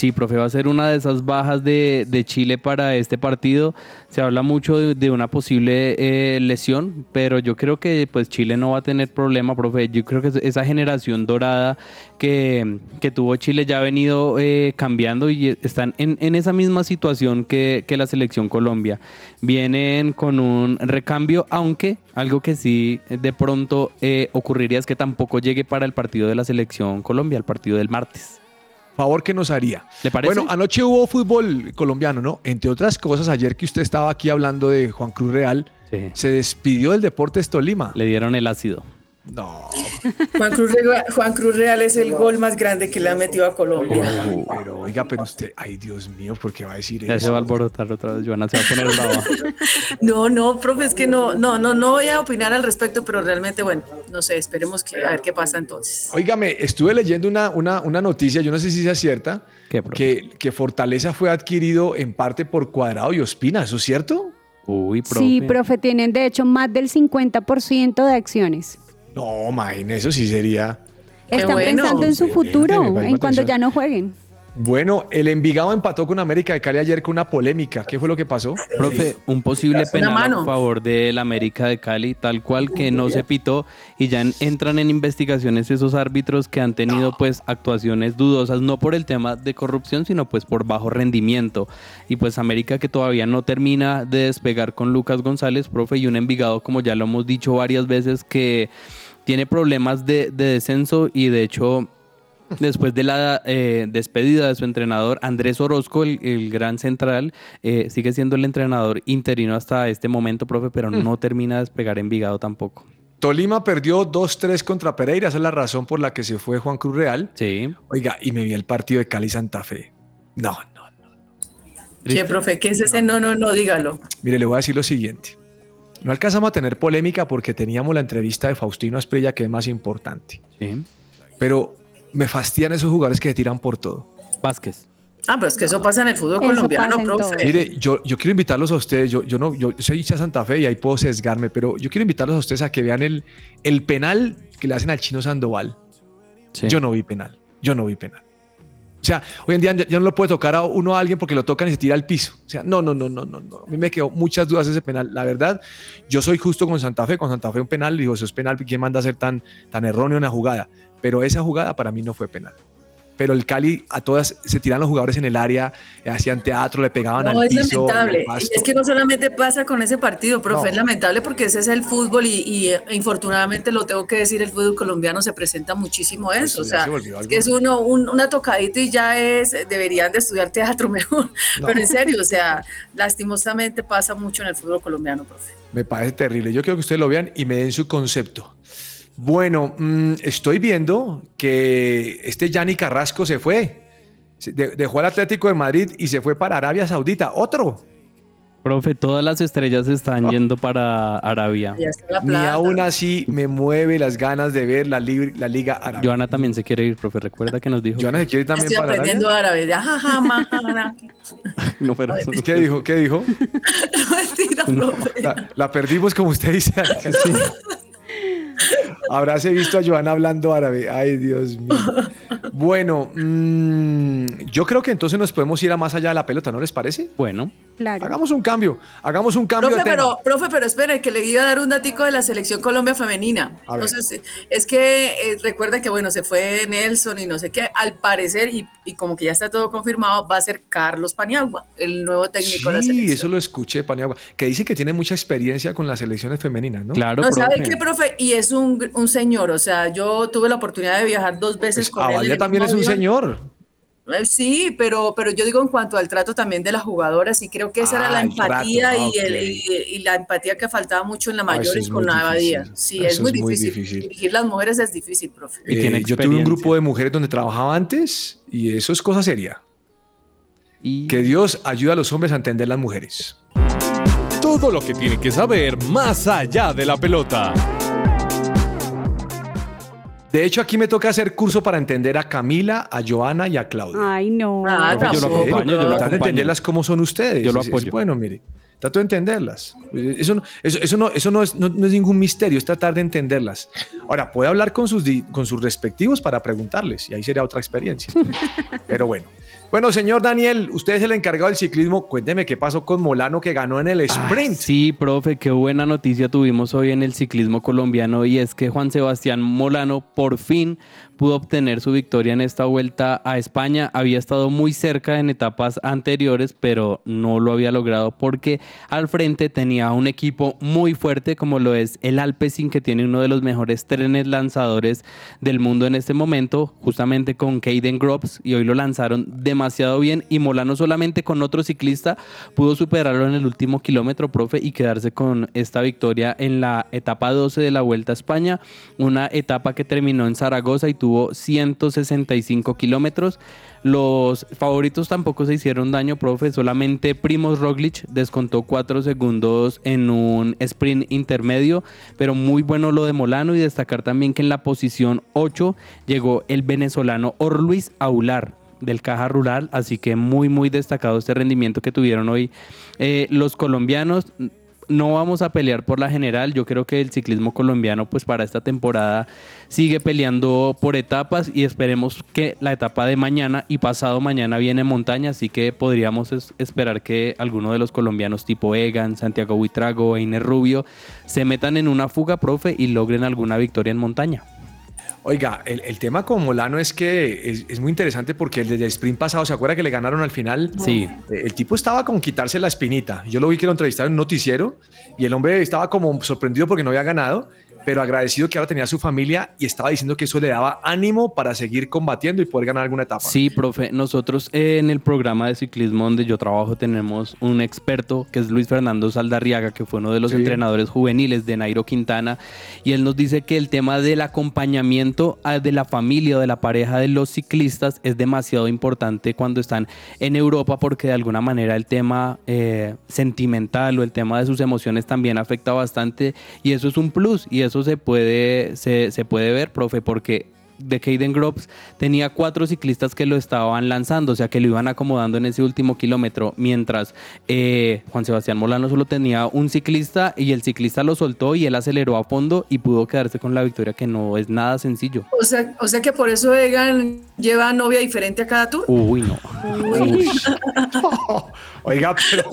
Speaker 3: Sí, profe, va a ser una de esas bajas de, de Chile para este partido. Se habla mucho de, una posible eh, lesión, pero yo creo que pues Chile no va a tener problema, profe. Yo creo que esa generación dorada que, que tuvo Chile ya ha venido eh, cambiando y están en, en esa misma situación que, que la selección Colombia. Vienen con un recambio, aunque algo que sí de pronto eh, ocurriría es que tampoco llegue para el partido de la selección Colombia, el partido del martes.
Speaker 1: Favor que nos haría.
Speaker 3: ¿Le parece?
Speaker 1: Bueno, anoche hubo fútbol colombiano, ¿no? Entre otras cosas, ayer que usted estaba aquí hablando de Juan Cruz Real,
Speaker 3: Sí.
Speaker 1: se despidió del Deportes Tolima.
Speaker 3: Le dieron el ácido.
Speaker 1: No,
Speaker 4: Juan Cruz, Real, Juan Cruz Real es el gol más grande que le ha metido a Colombia.
Speaker 1: pero oiga, pero usted, ay Dios mío, ¿por qué va a decir
Speaker 3: Ya se
Speaker 1: eso?
Speaker 3: va a alborotar otra vez. Joana se va a poner brava. <laughs>
Speaker 4: No, no, profe, es que no, no, no, no voy a opinar al respecto, pero realmente, bueno, no sé, esperemos que a ver qué pasa entonces.
Speaker 1: Óigame, estuve leyendo una, una, una noticia, yo no sé si sea cierta, que, que Fortaleza fue adquirido en parte por Cuadrado y Ospina, ¿eso es cierto?
Speaker 3: Uy, profe.
Speaker 2: Sí, profe, tienen de hecho más del 50% de acciones.
Speaker 1: No, imagínese, eso sí sería.
Speaker 2: Están
Speaker 4: bueno.
Speaker 2: pensando en su futuro, en cuando ya no jueguen.
Speaker 1: Bueno, el Envigado empató con América de Cali ayer con una polémica. ¿Qué fue lo que pasó?
Speaker 3: Profe, un posible penal a favor del América de Cali, tal cual que no se pitó y ya en- entran en investigaciones esos árbitros que han tenido pues actuaciones dudosas, no por el tema de corrupción, sino pues por bajo rendimiento. Y pues América que todavía no termina de despegar con Lucas González, profe, y un Envigado, como ya lo hemos dicho varias veces, que tiene problemas de, de descenso y de hecho Después de la eh, despedida de su entrenador, Andrés Orozco, el, el gran central, eh, sigue siendo el entrenador interino hasta este momento, profe, pero no termina de despegar Envigado tampoco.
Speaker 1: Tolima perdió 2-3 contra Pereira, esa es la razón por la que se fue Juan Cruz Real.
Speaker 3: Sí.
Speaker 1: Oiga, y me vi el partido de Cali Santa Fe. No, no.
Speaker 4: ¿Qué, profe? ¿Qué es ese? No, no, no, dígalo.
Speaker 1: Mire, le voy a decir lo siguiente. No alcanzamos a tener polémica porque teníamos la entrevista de Faustino Asprilla, que es más importante.
Speaker 3: Sí.
Speaker 1: Pero me fastidian esos jugadores que se tiran por todo.
Speaker 3: Vázquez.
Speaker 4: Ah, pero es que eso pasa en el fútbol
Speaker 2: Eso
Speaker 4: colombiano, profe.
Speaker 2: todo.
Speaker 1: Mire, yo, yo quiero invitarlos a ustedes, yo, yo no, yo soy hincha de Santa Fe y ahí puedo sesgarme, pero yo quiero invitarlos a ustedes a que vean el, el penal que le hacen al chino Sandoval.
Speaker 3: Sí.
Speaker 1: Yo no vi penal, yo no vi penal. O sea, hoy en día ya, no lo puede tocar a uno a alguien porque lo tocan y se tira al piso. O sea, no, no, no, no, no, no. A mí me quedó muchas dudas ese penal. La verdad, yo soy justo con Santa Fe. Con Santa Fe un penal, digo, eso es penal, ¿quién manda a ser tan, tan erróneo una jugada? Pero esa jugada para mí no fue penal. Pero el Cali a todas se tiran los jugadores en el área, eh, hacían teatro, le pegaban
Speaker 4: No,
Speaker 1: al
Speaker 4: es
Speaker 1: piso.
Speaker 4: lamentable. es que no solamente pasa con ese partido, profe,
Speaker 1: No.
Speaker 4: es lamentable porque ese es el fútbol y, y, eh, infortunadamente lo tengo que decir, el fútbol colombiano se presenta muchísimo eso.
Speaker 1: Pues
Speaker 4: o
Speaker 1: ya
Speaker 4: sea,
Speaker 1: se
Speaker 4: es que es uno, un- una tocadita y ya es, deberían de estudiar teatro <laughs> mejor.
Speaker 1: No.
Speaker 4: Pero en serio, o sea, <laughs> lastimosamente pasa mucho en el fútbol colombiano, profe.
Speaker 1: Me parece terrible. Yo quiero que ustedes lo vean y me den su concepto. Bueno, mm, estoy viendo que este Yanni Carrasco se fue. De- dejó al Atlético de Madrid y se fue para Arabia Saudita. Otro.
Speaker 3: Profe, todas las estrellas están yendo para Arabia.
Speaker 4: Plata.
Speaker 1: aún así me mueve las ganas de ver la, li- la Liga Árabe.
Speaker 3: Joana también se quiere ir, profe. Recuerda que nos dijo.
Speaker 1: Joana se quiere ir también
Speaker 4: Estoy
Speaker 1: para
Speaker 4: aprendiendo
Speaker 1: Arabia.
Speaker 4: árabe. <laughs>
Speaker 3: No, pero eso no-
Speaker 1: ¿Qué dijo? ¿Qué dijo? <laughs>
Speaker 4: Mentira, profe.
Speaker 1: La, la perdimos como usted dice. Habráse visto a Joana hablando árabe. Ay, Dios mío. <laughs> Bueno, mm, yo creo que entonces nos podemos ir a más allá de la pelota, ¿no les parece?
Speaker 3: Bueno,
Speaker 2: Claro.
Speaker 1: Hagamos un cambio, hagamos un cambio
Speaker 4: Profe
Speaker 1: de tema.
Speaker 4: pero, profe, pero espere, que le iba a dar un datico de la selección Colombia femenina.
Speaker 1: A ver.
Speaker 4: Entonces, es que eh, recuerda que, bueno, se fue Nelson y no sé qué, al parecer, y, y como que ya está todo confirmado, va a ser Carlos Paniagua, el nuevo técnico de la
Speaker 1: Sí,
Speaker 4: selección.
Speaker 1: eso lo escuché, Paniagua, que dice que tiene mucha experiencia con las selecciones femeninas, ¿no?
Speaker 3: claro,
Speaker 4: No, ¿sabe qué, profe? Y es un, un señor, o sea, yo tuve la oportunidad de viajar dos veces
Speaker 1: Pues
Speaker 4: con él. en
Speaker 1: Avalia
Speaker 4: el
Speaker 1: también es un señor.
Speaker 4: Eh, Sí, pero, pero yo digo en cuanto al trato también de las jugadoras, y creo que esa
Speaker 1: Ah,
Speaker 4: era la
Speaker 1: el trato,
Speaker 4: empatía
Speaker 1: ah,
Speaker 4: y, el-
Speaker 1: ok.
Speaker 4: y- y la empatía que faltaba mucho en la
Speaker 1: Ah, eso
Speaker 4: mayor
Speaker 1: es
Speaker 4: y con la abadía. Sí, es muy,
Speaker 1: es muy
Speaker 4: difícil.
Speaker 1: difícil.
Speaker 4: Dirigir las mujeres es difícil, profe.
Speaker 3: Y
Speaker 1: Eh, yo tuve un grupo de mujeres donde trabajaba antes y eso es cosa seria.
Speaker 3: Y
Speaker 1: Que Dios ayude a los hombres a entender las mujeres.
Speaker 6: Todo lo que tiene que saber más allá de la pelota.
Speaker 1: De hecho, aquí me toca hacer curso para entender a Camila, a Joana y a Claudia.
Speaker 2: Ay, no.
Speaker 4: Ah,
Speaker 3: Profe, yo lo acompaño, yo lo
Speaker 4: profe.
Speaker 1: Tratar de
Speaker 3: acompaño.
Speaker 1: entenderlas cómo son ustedes.
Speaker 3: Yo lo
Speaker 1: Es- es
Speaker 3: apoyo.
Speaker 1: bueno, mire. Trato de entenderlas. Eso, no- eso, eso, no, eso no, es, no- no es ningún misterio, es tratar de entenderlas. Ahora, puede hablar con sus, con sus respectivos para preguntarles y ahí sería otra experiencia. <laughs> Pero bueno. Bueno, señor Daniel, usted es el encargado del ciclismo. Cuénteme qué pasó con Molano que ganó en el sprint.
Speaker 3: Sí, profe, qué buena noticia tuvimos hoy en el ciclismo colombiano y es que Juan Sebastián Molano por fin pudo obtener su victoria en esta vuelta a España. Había estado muy cerca en etapas anteriores, pero no lo había logrado porque al frente tenía un equipo muy fuerte como lo es el Alpecin, que tiene uno de los mejores trenes lanzadores del mundo en este momento, justamente con Caden Groves, y hoy lo lanzaron demasiado bien y Molano solamente con otro ciclista pudo superarlo en el último kilómetro, profe, y quedarse con esta victoria en la etapa 12 de la Vuelta a España, una etapa que terminó en Zaragoza y tuvo 165 kilómetros. Los favoritos tampoco se hicieron daño, profe, solamente Primoz Roglic descontó 4 segundos en un sprint intermedio, pero muy bueno lo de Molano y destacar también que en la posición 8 llegó el venezolano Orluis Aular del Caja Rural, así que muy muy destacado este rendimiento que tuvieron hoy eh, los colombianos. No vamos a pelear por la general, yo creo que el ciclismo colombiano pues para esta temporada sigue peleando por etapas y esperemos que la etapa de mañana y pasado mañana viene montaña, así que podríamos es- esperar que alguno de los colombianos tipo Egan, Santiago Buitrago, Einer Rubio se metan en una fuga, profe, y logren alguna victoria en montaña.
Speaker 1: Oiga, el, el tema con Molano es que es, es muy interesante porque el del sprint pasado, ¿se acuerda que le ganaron al final?
Speaker 3: Sí.
Speaker 1: Eh, El tipo estaba con quitarse la espinita. Yo lo vi que lo entrevistaron en un noticiero y el hombre estaba como sorprendido porque no había ganado, pero agradecido que ahora tenía su familia y estaba diciendo que eso le daba ánimo para seguir combatiendo y poder ganar alguna etapa.
Speaker 3: Sí, profe, nosotros eh, en el programa de ciclismo donde yo trabajo tenemos un experto que es Luis Fernando Saldarriaga, que fue uno de los
Speaker 1: Sí.
Speaker 3: entrenadores juveniles de Nairo Quintana, y él nos dice que el tema del acompañamiento ah, de la familia o de la pareja de los ciclistas es demasiado importante cuando están en Europa porque de alguna manera el tema eh, sentimental o el tema de sus emociones también afecta bastante y eso es un plus y eso se puede, se, se puede ver, profe, porque de Caden Groves tenía cuatro ciclistas que lo estaban lanzando, o sea que lo iban acomodando en ese último kilómetro, mientras eh, Juan Sebastián Molano solo tenía un ciclista y el ciclista lo soltó y él aceleró a fondo y pudo quedarse con la victoria, que no es nada sencillo.
Speaker 4: O sea, o sea que por eso Egan lleva novia diferente a cada tour.
Speaker 3: Uy, no.
Speaker 4: Uy. <laughs>
Speaker 1: Oiga, pero,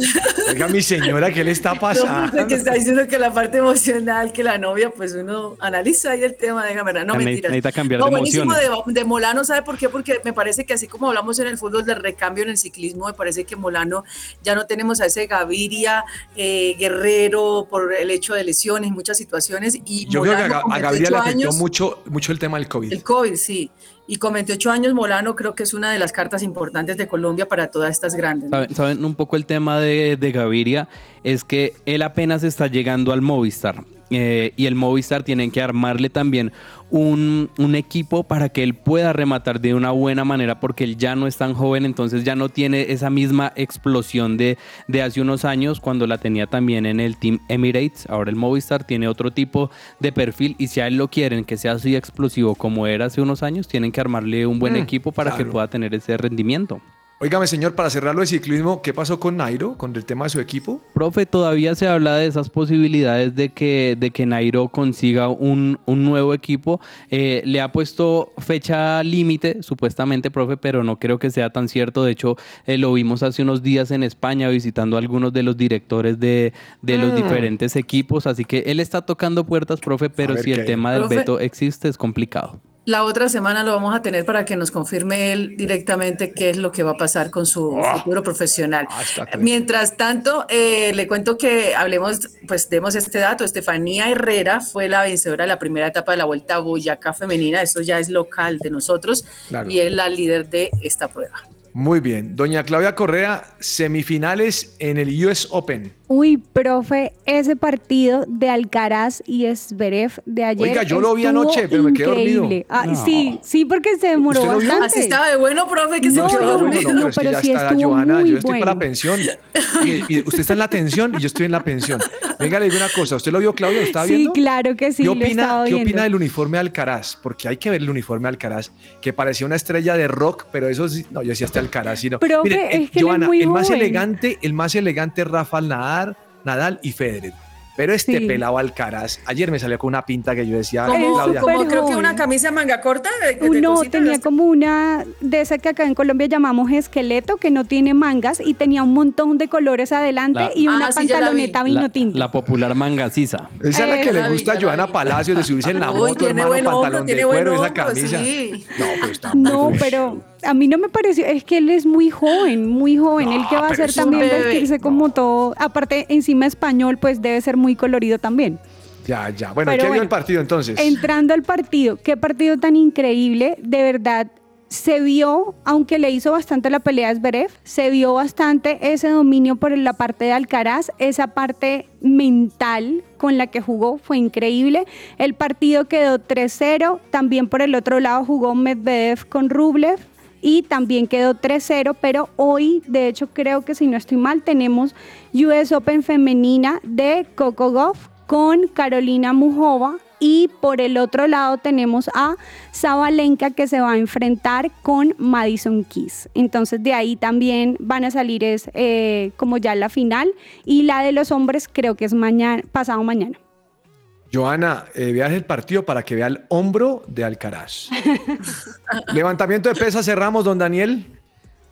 Speaker 1: oiga, mi señora, ¿qué le está
Speaker 4: No,
Speaker 1: pasando?
Speaker 4: porque está diciendo que la parte emocional, que la novia, pues uno analiza ahí el tema de Gamera. No, mentiras.
Speaker 3: necesita cambiar
Speaker 4: no,
Speaker 3: de
Speaker 4: buenísimo de, de Molano, ¿sabe por qué? Porque me parece que así como hablamos en el fútbol de recambio en el ciclismo, me parece que Molano ya no tenemos a ese Gaviria eh, guerrero por el hecho de lesiones, muchas situaciones. Y
Speaker 1: Yo creo que a,
Speaker 4: Molano
Speaker 1: a Gabriel le
Speaker 4: 28
Speaker 1: afectó
Speaker 4: años,
Speaker 1: mucho, mucho el tema del COVID.
Speaker 4: el COVID, sí. Y con 28 años, Molano creo que es una de las cartas importantes de Colombia para todas estas grandes. ¿no?
Speaker 3: ¿Saben, saben un poco el tema de, de Gaviria? Es que él apenas está llegando al Movistar. eh, y el Movistar tienen que armarle también un, un equipo para que él pueda rematar de una buena manera porque él ya no es tan joven, entonces ya no tiene esa misma explosión de, de hace unos años cuando la tenía también en el Team Emirates. Ahora el Movistar tiene otro tipo de perfil y si a él lo quieren que sea así explosivo como era hace unos años, tienen que armarle un buen
Speaker 1: Mm,
Speaker 3: equipo para que pueda tener ese rendimiento.
Speaker 1: Óigame, señor, para cerrarlo de ciclismo, ¿qué pasó con Nairo, con el tema de su equipo?
Speaker 3: Profe, todavía se habla de esas posibilidades de que, de que Nairo consiga un, un nuevo equipo. Eh, le ha puesto fecha límite, supuestamente, profe, pero no creo que sea tan cierto. De hecho, eh, lo vimos hace unos días en España visitando a algunos de los directores de, de los
Speaker 1: Mm.
Speaker 3: diferentes equipos. Así que él está tocando puertas, profe, pero si el tema del
Speaker 4: Profe.
Speaker 3: veto existe, es complicado.
Speaker 4: La otra semana lo vamos a tener para que nos confirme él directamente qué es lo que va a pasar con su futuro profesional.
Speaker 1: Ah.
Speaker 4: Mientras tanto, eh, le cuento que hablemos, pues demos este dato. Estefanía Herrera fue la vencedora de la primera etapa de la Vuelta a Boyacá Femenina. Eso ya es local de nosotros
Speaker 1: Claro.
Speaker 4: y es la líder de esta prueba.
Speaker 1: Muy bien. Doña Claudia Correa, semifinales en el US Open.
Speaker 2: Uy, profe, ese partido de Alcaraz y Zverev de ayer.
Speaker 1: Oiga, yo lo vi anoche, pero me quedé dormido.
Speaker 2: increíble. Ah,
Speaker 3: No.
Speaker 2: Sí, sí, porque se demoró
Speaker 1: ¿Usted lo vio?
Speaker 2: bastante.
Speaker 4: Así estaba de bueno, profe, que se quedó
Speaker 2: no,
Speaker 4: dormido.
Speaker 2: no,
Speaker 1: pero
Speaker 2: pero
Speaker 1: ya
Speaker 2: sí
Speaker 1: está
Speaker 2: estuvo
Speaker 1: Johanna,
Speaker 2: muy
Speaker 1: yo estoy para
Speaker 2: bueno.
Speaker 1: pensión. Y, y usted está en la tensión y yo estoy en la pensión. Venga, le digo una cosa. ¿Usted lo vio, Claudia? ¿Lo estaba
Speaker 2: Sí,
Speaker 1: viendo?
Speaker 2: claro que sí,
Speaker 1: ¿Qué opina, ¿Qué opina del uniforme de Alcaraz? Porque hay que ver el uniforme de Alcaraz, que parecía una estrella de rock, pero eso sí, no, yo decía este Alcaraz, sí, no.
Speaker 2: Profe,
Speaker 1: Miren, eh,
Speaker 2: es que
Speaker 1: Johanna,
Speaker 2: muy
Speaker 1: el más
Speaker 2: joven.
Speaker 1: elegante, el más elegante es Rafael Nadal, Nadal y Federer. Pero este
Speaker 2: Sí.
Speaker 1: pelado Alcaraz, ayer me salió con una pinta que yo decía,
Speaker 4: Como, creo que una camisa manga corta. De, de
Speaker 2: Uno
Speaker 4: cositas,
Speaker 2: tenía
Speaker 4: hasta-
Speaker 2: como una de esa que acá en Colombia llamamos esqueleto, que no tiene mangas y tenía un montón de colores adelante
Speaker 3: La-
Speaker 2: y una
Speaker 4: Ah, sí,
Speaker 2: pantaloneta vino
Speaker 3: La,
Speaker 2: tinto.
Speaker 3: la popular manga sisa.
Speaker 1: esa es la que le
Speaker 4: la vi,
Speaker 1: gusta a Joana. Palacios de subirse en la
Speaker 4: Uy,
Speaker 1: moto,
Speaker 4: tiene
Speaker 1: hermano,
Speaker 4: buen hombro,
Speaker 1: pantalón de
Speaker 4: tiene buen
Speaker 1: cuero, esa
Speaker 4: hombro,
Speaker 1: camisa.
Speaker 4: sí.
Speaker 1: No, pero está
Speaker 2: No,
Speaker 1: muy-
Speaker 2: pero a mí no me pareció, es que él es muy joven, muy joven. él que va a hacer también
Speaker 4: bebé.
Speaker 2: vestirse como todo, aparte encima español, pues debe ser muy colorido también.
Speaker 1: Ya, ya. Bueno,
Speaker 2: Pero
Speaker 1: ¿qué vio el partido entonces?
Speaker 2: Entrando al partido, qué partido tan increíble, de verdad. Se vio, aunque le hizo bastante la pelea a Zverev, se vio bastante ese dominio por la parte de Alcaraz, esa parte mental con la que jugó fue increíble. El partido quedó 3-0, también por el otro lado jugó Medvedev con Rublev y también quedó 3-0, pero hoy, de hecho creo que si no estoy mal, tenemos US Open femenina de Coco Gauff con Carolina Mujova y por el otro lado tenemos a Zabalenka que se va a enfrentar con Madison Keys. Entonces de ahí también van a salir es eh, como ya la final y la de los hombres creo que es mañana, pasado mañana.
Speaker 1: Joana, eh, veas el partido para que vea el hombro de Alcaraz. <laughs> Levantamiento de pesas, cerramos, don Daniel.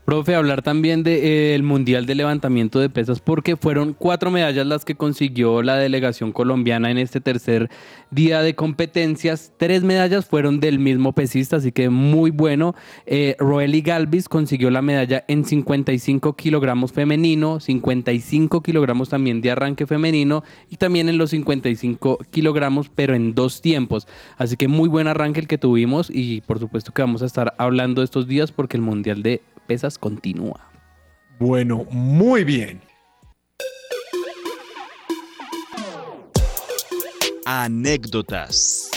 Speaker 3: Profe, hablar también del Mundial de Levantamiento de Pesas porque fueron cuatro medallas las que consiguió la delegación colombiana en este tercer día de competencias. Tres medallas fueron del mismo pesista, así que muy bueno. Eh, Roely Galvis consiguió la medalla en 55 kilogramos femenino, 55 kilogramos también de arranque femenino y también en los 55 kilogramos, pero en dos tiempos. Así que muy buen arranque el que tuvimos y por supuesto que vamos a estar hablando estos días porque el Mundial de Pesas continúa.
Speaker 1: Bueno, muy bien.
Speaker 8: Anécdotas.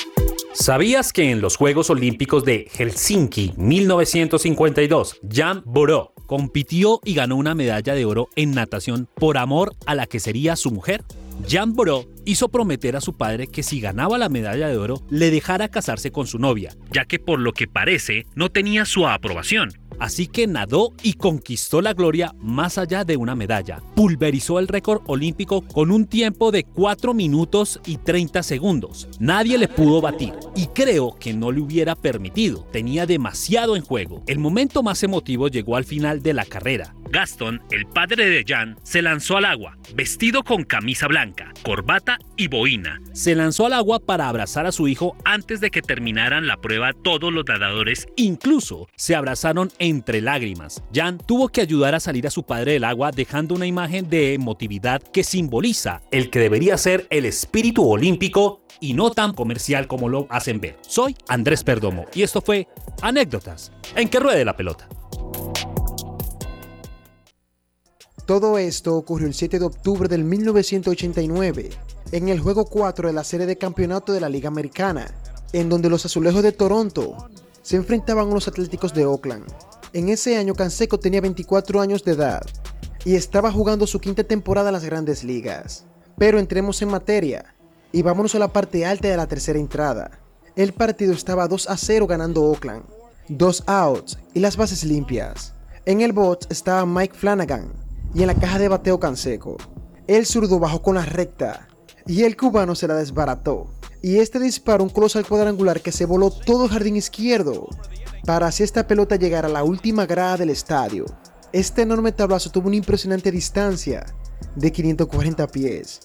Speaker 9: ¿Sabías que en los Juegos Olímpicos de Helsinki 1952, Jan Boró compitió y ganó una medalla de oro en natación por amor a la que sería su mujer? Jean Boró hizo prometer a su padre que si ganaba la medalla de oro le dejara casarse con su novia, ya que por lo que parece no tenía su aprobación. Así que nadó y conquistó la gloria más allá de una medalla. Pulverizó el récord olímpico con un tiempo de 4 minutos y 30 segundos. Nadie le pudo batir y creo que no le hubiera permitido. Tenía demasiado en juego. El momento más emotivo llegó al final de la carrera. Gaston, el padre de Jan, se lanzó al agua, vestido con camisa blanca, corbata y boina. Se lanzó al agua para abrazar a su hijo antes de que terminaran la prueba todos los nadadores, incluso se abrazaron entre lágrimas. Jan tuvo que ayudar a salir a su padre del agua dejando una imagen de emotividad que simboliza el que debería ser el espíritu olímpico y no tan comercial como lo hacen ver. Soy Andrés Perdomo y esto fue Anécdotas en que ruede la pelota.
Speaker 8: Todo esto ocurrió el 7 de octubre del 1989, en el juego 4 de la serie de campeonato de la Liga Americana, en donde los azulejos de Toronto se enfrentaban a los Atléticos de Oakland. En ese año Canseco tenía 24 años de edad y estaba jugando su quinta temporada en las grandes ligas. Pero entremos en materia y vámonos a la parte alta de la tercera entrada. El partido estaba 2 a 0 ganando Oakland, dos outs y las bases limpias. En el bot estaba Mike Flanagan, y en la caja de bateo Canseco. El zurdo bajó con la recta y el cubano se la desbarató. Y este disparó un colosal cuadrangular que se voló todo el jardín izquierdo para así esta pelota llegar a la última grada del estadio. Este enorme tablazo tuvo una impresionante distancia de 540 pies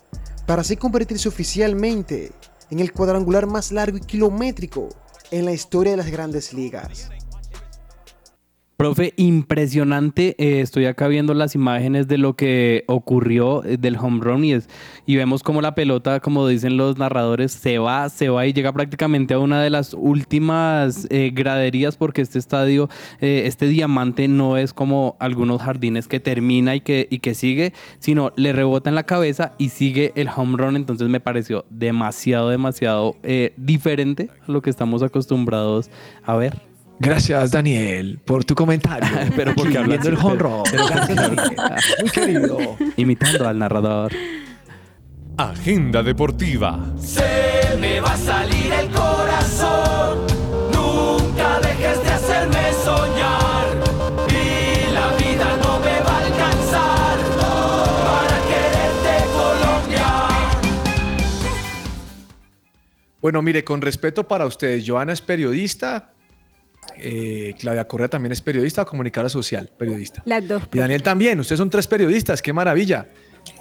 Speaker 8: para así convertirse oficialmente en el cuadrangular más largo y kilométrico en la historia de las grandes ligas.
Speaker 3: Profe, impresionante. Eh, estoy acá viendo las imágenes de lo que ocurrió eh, del home run y, es, y vemos como la pelota, como dicen los narradores, se va, se va y llega prácticamente a una de las últimas eh, graderías porque este estadio, este diamante no es como algunos jardines que termina y que, y que sigue, sino le rebota en la cabeza y sigue el home run. Entonces me pareció demasiado, demasiado diferente a lo que estamos acostumbrados a ver.
Speaker 1: Gracias, Daniel, por tu comentario. <laughs>
Speaker 3: Pero porque
Speaker 1: hablando el honro. Muy querido.
Speaker 3: Imitando al narrador.
Speaker 10: Agenda deportiva.
Speaker 11: Se me va a salir el corazón. Nunca dejes de hacerme soñar. Y la vida no me va a alcanzar para quererte Colombia.
Speaker 1: Bueno, mire, con respeto para ustedes, Joana es periodista, eh, Claudia Correa también es periodista, comunicadora social, periodista.
Speaker 2: Las dos.
Speaker 1: Y Daniel también, ustedes son tres periodistas, qué maravilla.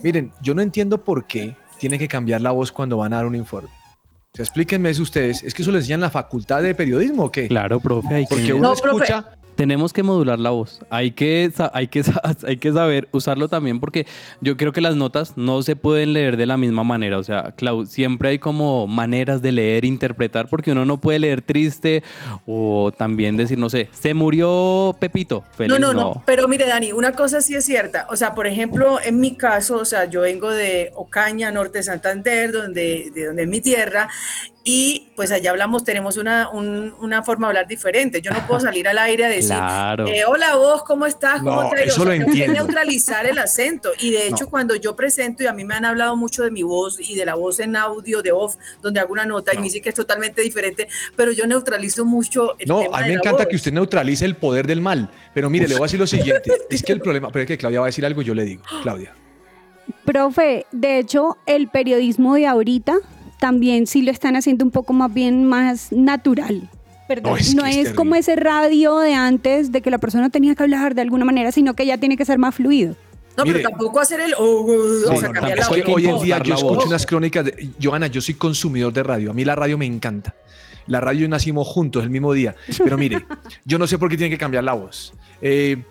Speaker 1: Miren, yo no entiendo por qué tienen que cambiar la voz cuando van a dar un informe. O sea, explíquenme eso ustedes. ¿Es que eso les enseñan la facultad de periodismo o qué?
Speaker 3: Claro, profe. Hay
Speaker 1: Porque
Speaker 3: que...
Speaker 1: uno
Speaker 4: No, profe.
Speaker 3: Tenemos que modular la voz. Hay que, hay, que, <laughs> hay que saber usarlo también porque yo creo que las notas no se pueden leer de la misma manera. O sea, Clau, siempre hay como maneras de leer, interpretar, porque uno no puede leer triste o también decir, no sé, se murió Pepito. Feliz,
Speaker 4: No, no, no, pero mire, Dani, una cosa sí es cierta. O sea, por ejemplo, en mi caso, o sea, yo vengo de Ocaña, norte de Santander, donde, de donde es mi tierra, y pues allá hablamos, tenemos una, un- una forma de hablar diferente. Yo no puedo salir al aire a decir,
Speaker 3: Claro.
Speaker 4: eh, hola vos, ¿cómo estás? ¿Cómo
Speaker 1: No,
Speaker 4: te ha ido?".
Speaker 1: eso lo
Speaker 4: tengo que
Speaker 1: entiendo.
Speaker 4: neutralizar el acento. Y de hecho,
Speaker 1: No.
Speaker 4: cuando yo presento, y a mí me han hablado mucho de mi voz y de la voz en audio, de off, donde hago una nota y me dice que es totalmente diferente, pero yo neutralizo mucho el
Speaker 1: no,
Speaker 4: tema
Speaker 1: a mí me encanta
Speaker 4: voz.
Speaker 1: que usted neutralice el poder del mal. Pero mire, le voy a decir lo siguiente. <laughs> Es que el problema, pero es que Claudia va a decir algo, yo le digo. Claudia.
Speaker 2: Profe, de hecho, el periodismo de ahorita también sí lo están haciendo un poco más bien más natural. Perdón,
Speaker 1: No, es
Speaker 2: no es,
Speaker 1: es
Speaker 2: como ese radio de antes de que la persona tenía que hablar de alguna manera, sino que ya tiene que ser más fluido.
Speaker 4: No,
Speaker 1: Mire.
Speaker 4: pero tampoco hacer el. oh, oh, o sea,
Speaker 1: no,
Speaker 4: cambiar
Speaker 1: es
Speaker 4: la
Speaker 1: que
Speaker 4: voz.
Speaker 1: hoy en día yo escucho
Speaker 3: voz.
Speaker 1: unas crónicas de Joana, yo soy consumidor de radio. A mí la radio me encanta. La radio y nacimos juntos el mismo día. Pero mire, <laughs> yo no sé por qué tienen que cambiar la voz. Eh,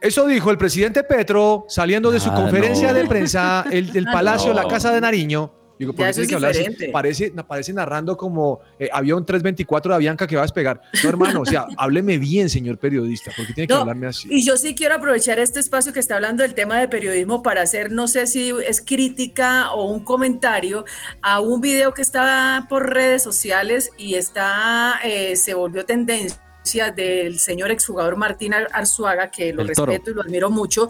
Speaker 1: eso dijo el presidente Petro saliendo de su
Speaker 3: Ah,
Speaker 1: conferencia
Speaker 3: no.
Speaker 1: de prensa el, del
Speaker 4: Ah,
Speaker 1: Palacio,
Speaker 3: no.
Speaker 1: la Casa de Nariño. Digo, ¿por qué tiene
Speaker 4: es
Speaker 1: que hablar así? Parece, parece narrando como eh, avión 324 de Avianca que va a despegar. No, hermano, o sea, <laughs> hábleme bien, señor periodista, porque tiene que
Speaker 4: No,
Speaker 1: hablarme así.
Speaker 4: Y yo sí quiero aprovechar este espacio que está hablando del tema de periodismo para hacer, no sé si es crítica o un comentario a un video que estaba por redes sociales y está, eh, se volvió tendencia del señor exjugador Martín Ar- Arzuaga, que lo
Speaker 3: El toro.
Speaker 4: respeto y lo admiro mucho,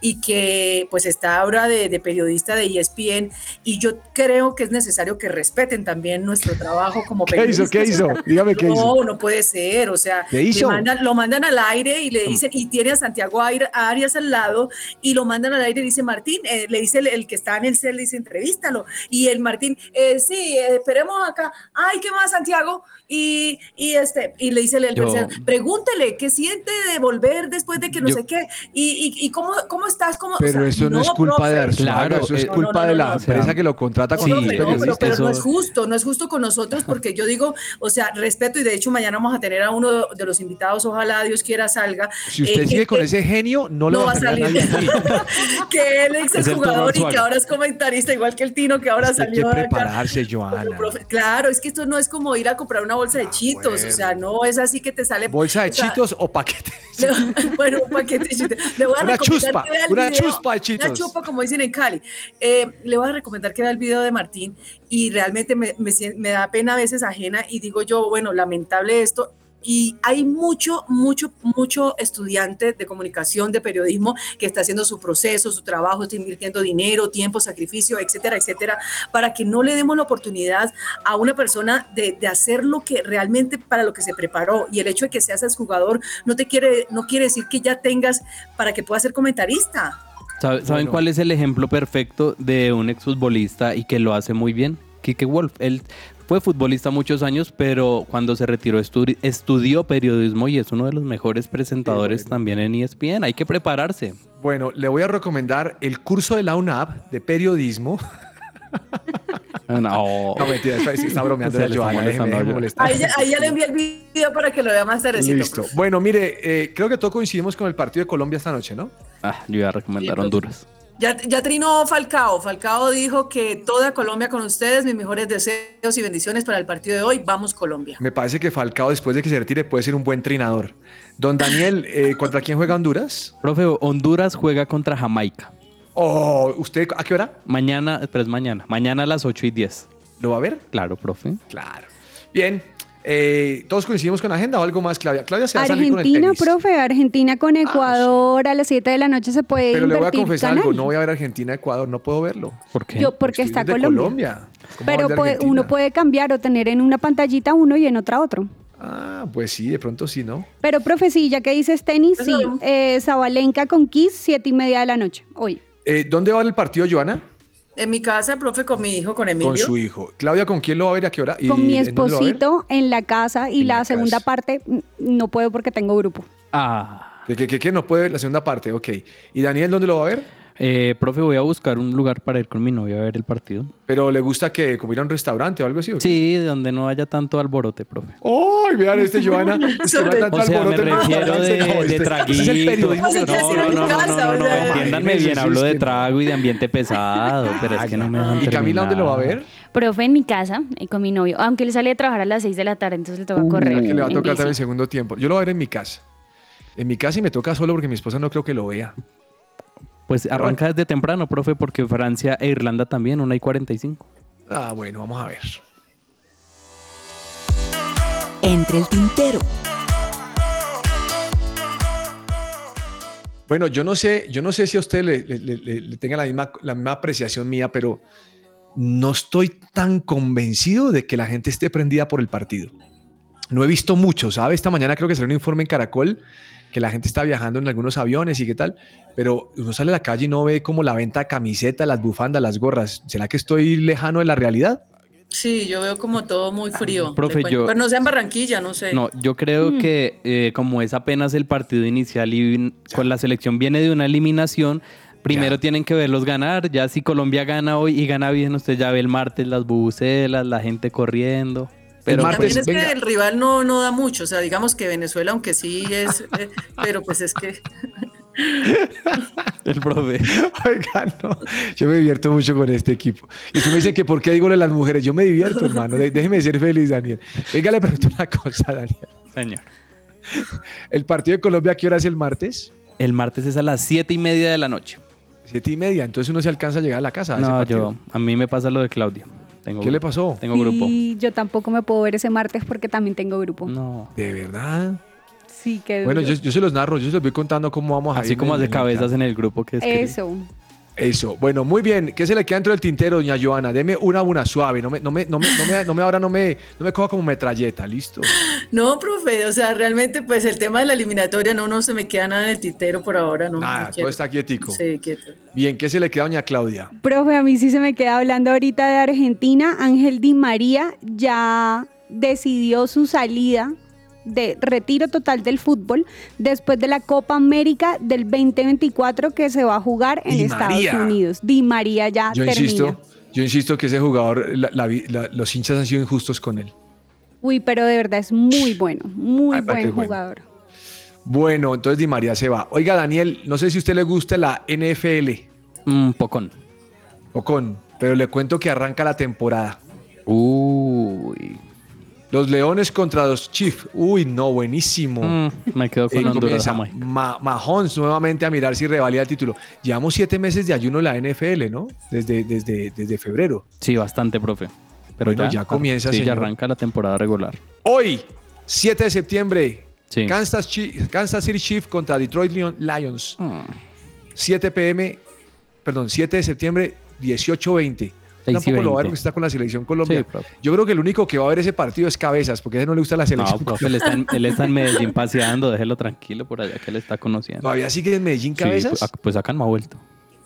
Speaker 4: y que pues está ahora de, de periodista de ESPN, y yo creo que es necesario que respeten también nuestro trabajo como
Speaker 1: ¿Qué hizo?
Speaker 4: periodistas.
Speaker 1: ¿Qué hizo? Dígame qué
Speaker 4: no,
Speaker 1: hizo.
Speaker 4: no puede ser, o sea, mandan- lo mandan al aire y le dicen, y tiene a Santiago Arias al lado, y lo mandan al aire y dice Martín, eh, le dice el, el que está en el cel, le dice, entrevístalo, y el Martín, eh, sí, eh, esperemos acá, ay, ¿qué más, Santiago? Y, y este, y le dice el,
Speaker 3: Yo-
Speaker 4: tercero, pregúntele, ¿qué siente de volver después de que no
Speaker 3: Yo-
Speaker 4: sé qué? Y, y, y cómo, cómo estás, cómo, o
Speaker 1: Pero
Speaker 4: sea,
Speaker 1: eso no, es culpa de. Arzuaga,
Speaker 3: Claro,
Speaker 1: eso es
Speaker 3: eh,
Speaker 4: no,
Speaker 1: culpa
Speaker 4: no,
Speaker 1: de la
Speaker 4: no,
Speaker 1: empresa que lo contrata
Speaker 4: profe, no, pero, no es justo, no es justo con nosotros porque yo digo, o sea, respeto y de hecho mañana vamos a tener a uno de los invitados, ojalá Dios quiera salga.
Speaker 1: Si usted
Speaker 4: eh,
Speaker 1: sigue
Speaker 4: que-
Speaker 1: con ese genio, no, le
Speaker 4: no
Speaker 1: va
Speaker 4: va a salir.
Speaker 1: nadie <laughs>
Speaker 4: que él es
Speaker 3: Es el
Speaker 4: el jugador y que ahora es comentarista, igual que el Tino que ahora
Speaker 1: hay que
Speaker 4: salió acá.
Speaker 1: prepararse,
Speaker 4: Pero,
Speaker 1: Joana.
Speaker 4: profe, claro, es que esto no es como ir a comprar una bolsa de chitos, o sea, no es así que te sale.
Speaker 1: ¿Bolsa de
Speaker 4: o sea,
Speaker 1: chitos o paquete? <laughs> <laughs>
Speaker 4: bueno, un paquete de chitos. Le voy a
Speaker 1: Una chuspa,
Speaker 4: que vea el
Speaker 1: una
Speaker 4: video,
Speaker 1: chuspa de chitos.
Speaker 4: Una chupa, como dicen en Cali. Eh, le voy a recomendar que vea el video de Martín y realmente me, me me da pena a veces ajena y digo yo, bueno, lamentable esto. Y hay mucho, mucho, mucho estudiante de comunicación, de periodismo, que está haciendo su proceso, su trabajo, está invirtiendo dinero, tiempo, sacrificio, etcétera, etcétera, para que no le demos la oportunidad a una persona de, de hacer lo que realmente para lo que se preparó. Y el hecho de que seas jugador no te quiere, no quiere decir que ya tengas para que puedas ser comentarista.
Speaker 3: ¿Sabe- ¿Saben
Speaker 1: Bueno.
Speaker 3: cuál es el ejemplo perfecto de un exfutbolista y que lo hace muy bien? Kike Wolf. Él fue futbolista muchos años, pero cuando se retiró estudi- estudió periodismo y es uno de los mejores presentadores también en ESPN. Hay que prepararse.
Speaker 1: Bueno, le voy a recomendar el curso de la UNAP de periodismo. <laughs>
Speaker 3: No, <laughs>
Speaker 1: No, mentira, está, está bromeando
Speaker 3: Se
Speaker 1: la
Speaker 3: le está
Speaker 1: Joana, déjeme,
Speaker 3: molestando a
Speaker 1: déjeme
Speaker 3: Joana.
Speaker 1: molestar.
Speaker 4: Ahí ya, ahí ya le envié el video para que lo vea más tardecito.
Speaker 1: Listo. Bueno, mire, eh, creo que todos coincidimos con el partido de Colombia esta noche, ¿no?
Speaker 3: Ah, yo iba a recomendar
Speaker 4: Sí,
Speaker 3: Honduras.
Speaker 4: Ya, ya trinó Falcao. Falcao dijo que toda Colombia con ustedes, mis mejores deseos y bendiciones para el partido de hoy. Vamos Colombia.
Speaker 1: Me parece que Falcao, después de que se retire, puede ser un buen trinador. Don Daniel, eh, <laughs> ¿contra quién juega Honduras?
Speaker 3: Profe, Honduras juega contra Jamaica.
Speaker 1: Oh, ¿usted a qué hora?
Speaker 3: Mañana, pero es mañana. Mañana a las 8 y 10.
Speaker 1: ¿Lo va a ver?
Speaker 3: Claro, profe.
Speaker 1: Claro. Bien. Eh, ¿Todos coincidimos con la agenda o algo más, Claudia? Claudia se va a salir con el
Speaker 2: Argentina,
Speaker 1: tenis.
Speaker 2: profe, Argentina con Ecuador a las 7 de la noche se puede
Speaker 1: Pero le voy a confesar
Speaker 2: canal.
Speaker 1: algo, no voy a ver Argentina-Ecuador, no puedo verlo.
Speaker 3: ¿Por qué?
Speaker 2: Yo, porque
Speaker 1: Estoy
Speaker 2: está Colombia.
Speaker 1: Colombia. ¿Cómo
Speaker 2: Pero puede- uno puede cambiar o tener en una pantallita uno y en otra otro.
Speaker 1: Ah, pues sí, de pronto sí, ¿no?
Speaker 2: Pero, profe, sí, ya que dices tenis, sí. Eh, Zabalenka con Kiss, 7 y media de la noche, hoy.
Speaker 1: Eh, ¿Dónde va el partido, Joana?
Speaker 4: En mi casa, profe, con mi hijo, con Emilio.
Speaker 1: Con su hijo. Claudia, ¿con quién lo va a ver a qué hora? ¿Y
Speaker 2: Con mi esposito en la casa y
Speaker 1: En
Speaker 2: la,
Speaker 1: la
Speaker 2: segunda parte mm, no puedo porque tengo grupo.
Speaker 3: Ah.
Speaker 1: ¿Qué, qué, qué, qué? No puede ver la segunda parte, ok. ¿Y Daniel dónde lo va a ver?
Speaker 3: Eh, profe, voy a buscar un lugar para ir con mi novia a ver el partido.
Speaker 1: ¿Pero le gusta que como ir a un restaurante o algo así? ¿o?
Speaker 3: Sí, donde no haya tanto alborote, profe.
Speaker 1: ¡Ay, vean este, <laughs> Joana! Que no hay tanto
Speaker 3: O sea, me
Speaker 1: alboroto en el
Speaker 3: refiero <laughs>
Speaker 1: programa,
Speaker 3: de, de
Speaker 1: este.
Speaker 3: traguitos.
Speaker 1: Ese es el periodismo
Speaker 3: No,
Speaker 4: en
Speaker 3: no,
Speaker 4: mi
Speaker 3: no, no,
Speaker 4: casa,
Speaker 3: no, no, entiéndanme bien, hablo de
Speaker 1: no.
Speaker 3: trago y de ambiente pesado, <laughs> pero es que no me dejan
Speaker 1: ¿Y Camila dónde lo va a ver?
Speaker 12: Profe, en mi casa y con mi novio, aunque él sale a trabajar a las 6 de la tarde, entonces le toca correr.
Speaker 1: Uh, Que le va a
Speaker 12: en
Speaker 1: tocar también el segundo tiempo. Yo lo voy a ver en mi casa. En mi casa y me toca solo porque mi esposa no creo que lo vea.
Speaker 3: Pues arranca desde temprano, profe, porque Francia e Irlanda también, 1 y 45.
Speaker 1: Ah, bueno, vamos a ver.
Speaker 13: Entre el tintero.
Speaker 1: Bueno, yo no sé, yo no sé si a usted le, le- le- le- le tenga la misma, la misma apreciación mía, pero no estoy tan convencido de que la gente esté prendida por el partido. No he visto mucho, ¿sabe? Esta mañana creo que salió un informe en Caracol que la gente está viajando en algunos aviones y qué tal, pero uno sale a la calle y no ve como la venta de camisetas, las bufandas, las gorras. ¿Será que estoy lejano de la realidad?
Speaker 4: Sí, yo veo como todo muy frío.
Speaker 3: Profe, yo-
Speaker 4: Pero no sea en Barranquilla, no sé.
Speaker 3: No, yo creo
Speaker 4: Mm.
Speaker 3: que eh, como es apenas el partido inicial y con la selección viene de una eliminación, primero tienen que verlos ganar. Ya si Colombia gana hoy y gana bien, usted ya ve el martes las bubucelas, la gente corriendo. Pero
Speaker 1: martes,
Speaker 3: pues,
Speaker 4: También es
Speaker 1: venga.
Speaker 4: que el rival no, no da mucho, o sea, digamos que Venezuela, aunque sí es, eh, pero pues es que
Speaker 3: el profe.
Speaker 1: Oiga, no. Yo me divierto mucho con este equipo. Y usted me dice que por qué digo lo de las mujeres. Yo me divierto, hermano. De- Déjeme ser feliz, Daniel. Venga, le pregunto una cosa, Daniel.
Speaker 3: Señor.
Speaker 1: ¿El partido de Colombia a qué hora es el martes?
Speaker 3: El martes es a las siete y media de la noche.
Speaker 1: Siete y media. Entonces uno se alcanza a llegar a la casa. a
Speaker 3: No, yo, a mí me pasa lo de Claudia. Tengo
Speaker 1: ¿Qué le pasó?
Speaker 3: Tengo grupo.
Speaker 2: Y yo tampoco me puedo ver ese martes porque también tengo grupo.
Speaker 3: No.
Speaker 1: ¿De verdad?
Speaker 2: Sí, qué
Speaker 1: Bueno, yo, yo se los narro, yo se los voy contando cómo vamos a
Speaker 3: Así como hace cabezas en el grupo que escribe.
Speaker 2: Eso.
Speaker 1: Eso. Bueno, muy bien. ¿Qué se le queda dentro del tintero, doña Joana? Deme una una suave. No me, no me, no me, no me, no me- ahora no me, no me coja como metralleta, listo.
Speaker 4: No, profe, o sea, realmente pues el tema de la eliminatoria no, no se me queda nada en el tintero por ahora, no.
Speaker 1: Nada,
Speaker 4: no
Speaker 1: todo
Speaker 4: quiero.
Speaker 1: está quietico.
Speaker 4: Sí, quieto.
Speaker 1: Bien, ¿qué se le queda doña Claudia?
Speaker 2: Profe, a mí sí se me queda hablando ahorita de Argentina. Ángel Di María ya decidió su salida de retiro total del fútbol después de la Copa América del 2024 que se va a jugar en
Speaker 1: Di
Speaker 2: Estados
Speaker 1: María.
Speaker 2: Unidos. Di María ya
Speaker 1: Yo
Speaker 2: termina.
Speaker 1: insisto, yo insisto que ese jugador, la- la vi- la- los hinchas han sido injustos con él.
Speaker 2: Uy, pero de verdad es muy bueno, muy
Speaker 1: Ay,
Speaker 2: buen jugador.
Speaker 1: Bueno, entonces Di María se va. Oiga, Daniel, no sé si a usted le gusta la NFL.
Speaker 3: Un pocón.
Speaker 1: Pocón, pero le cuento que arranca la temporada.
Speaker 3: Uy.
Speaker 1: Los Leones contra los Chiefs. Uy, no, buenísimo.
Speaker 3: Mm, me quedo con
Speaker 1: Eh,
Speaker 3: Honduras.
Speaker 1: Ma- Mahomes nuevamente a mirar si revalida el título. Llevamos siete meses de ayuno en la NFL, ¿no? Desde, desde, desde febrero.
Speaker 3: Sí, bastante, profe. Pero
Speaker 1: Bueno, ya comienza,
Speaker 3: Sí, ya
Speaker 1: señor.
Speaker 3: arranca la temporada regular.
Speaker 1: Hoy, 7 de septiembre,
Speaker 3: Sí.
Speaker 1: Kansas, Chi- Kansas City Chiefs contra Detroit Lion- Lions.
Speaker 3: Mm.
Speaker 1: 7 pm, perdón, 7 de septiembre, 18-20. Tampoco lo va a ver
Speaker 3: 20.
Speaker 1: porque está con la selección Colombia.
Speaker 3: Sí.
Speaker 1: Yo creo que el único que va a ver ese partido es Cabezas, porque a él no le gusta la
Speaker 3: No,
Speaker 1: selección.
Speaker 3: profe, él está, en, él está en <laughs> Medellín paseando, déjelo tranquilo por allá que él está conociendo.
Speaker 1: ¿Todavía sigue en Medellín Cabezas?
Speaker 3: pues, pues acá no ha vuelto.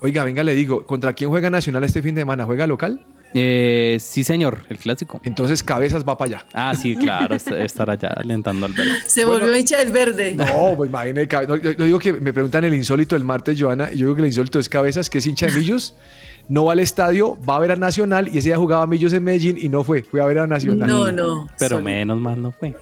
Speaker 1: Oiga, venga, le digo, ¿contra quién juega Nacional este fin de semana? ¿Juega local?
Speaker 3: Eh, sí, señor, el clásico.
Speaker 1: Entonces Cabezas va para allá.
Speaker 3: Ah, sí, claro, est- estar allá alentando al verde. <laughs>
Speaker 4: Se volvió hincha del verde.
Speaker 1: No, pues imagínate, no, yo, yo digo que me preguntan el insólito el martes, Joana, y yo digo que el insólito es Cabezas, que es hincha de Millos, no va al estadio, va a ver a Nacional, y ese día jugaba Millos en Medellín y no fue, fue a ver a Nacional.
Speaker 4: No, no.
Speaker 3: Pero
Speaker 4: solo-
Speaker 3: menos mal no fue.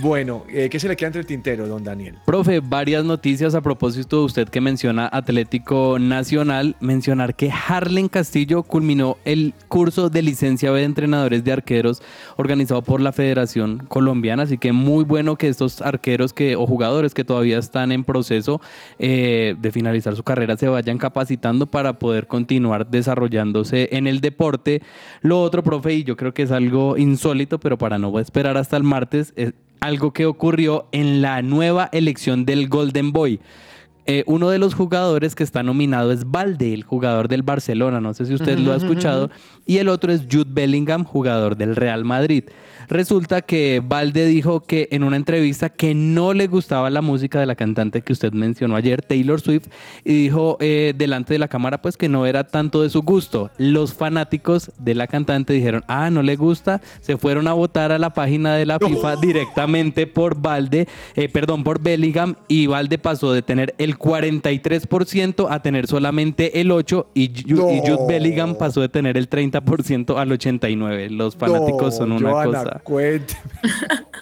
Speaker 1: Bueno, eh, ¿qué se le queda entre el tintero, don Daniel?
Speaker 3: Profe, varias noticias a propósito de usted que menciona Atlético Nacional. Mencionar que Harlen Castillo culminó el curso de licencia de entrenadores de arqueros organizado por la Federación Colombiana. Así que muy bueno que estos arqueros que, o jugadores que todavía están en proceso eh, de finalizar su carrera se vayan capacitando para poder continuar desarrollándose en el deporte. Lo otro, profe, y yo creo que es algo insólito, pero para no esperar hasta el martes, es algo que ocurrió en la nueva elección del Golden Boy. Eh, uno de los jugadores que está nominado es Valde, el jugador del Barcelona, no sé si usted lo ha escuchado, y el otro es Jude Bellingham, jugador del Real Madrid. Resulta que Valde dijo que en una entrevista que no le gustaba la música de la cantante que usted mencionó ayer, Taylor Swift, y dijo eh, delante de la cámara pues que no era tanto de su gusto. Los fanáticos de la cantante dijeron, ah, no le gusta, se fueron a votar a la página de la FIFA directamente por Valde, eh, perdón, por Bellingham, y Valde pasó de tener el 43% a tener solamente el 8% y, Ju- y Jude
Speaker 1: No.
Speaker 3: Bellingham pasó de tener el 30% al 89%. Los fanáticos
Speaker 1: No,
Speaker 3: son una cosa.
Speaker 1: Cuénteme. <laughs>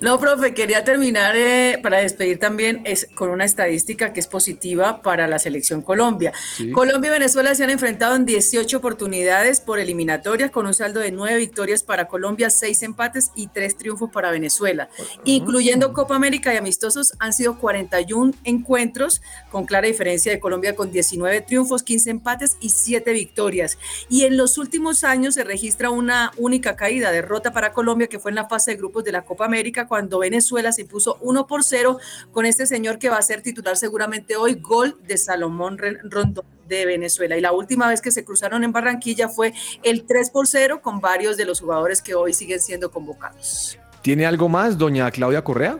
Speaker 4: No, profe, quería terminar eh, para despedir también es, con una estadística que es positiva para la selección Colombia.
Speaker 1: Sí.
Speaker 4: Colombia y Venezuela se han enfrentado en 18 oportunidades por eliminatorias con un saldo de 9 victorias para Colombia, 6 empates y 3 triunfos para Venezuela. Incluyendo Copa América y amistosos han sido 41 encuentros con clara diferencia de Colombia con 19 triunfos, 15 empates y 7 victorias. Y en los últimos años se registra una única caída, derrota para Colombia que fue en la fase de grupos de la Copa América cuando Venezuela se impuso 1 por 0 con este señor que va a ser titular seguramente hoy, gol de Salomón Rondón de Venezuela. Y la última vez que se cruzaron en Barranquilla fue el 3 por 0 con varios de los jugadores que hoy siguen siendo convocados.
Speaker 1: ¿Tiene algo más, doña Claudia Correa?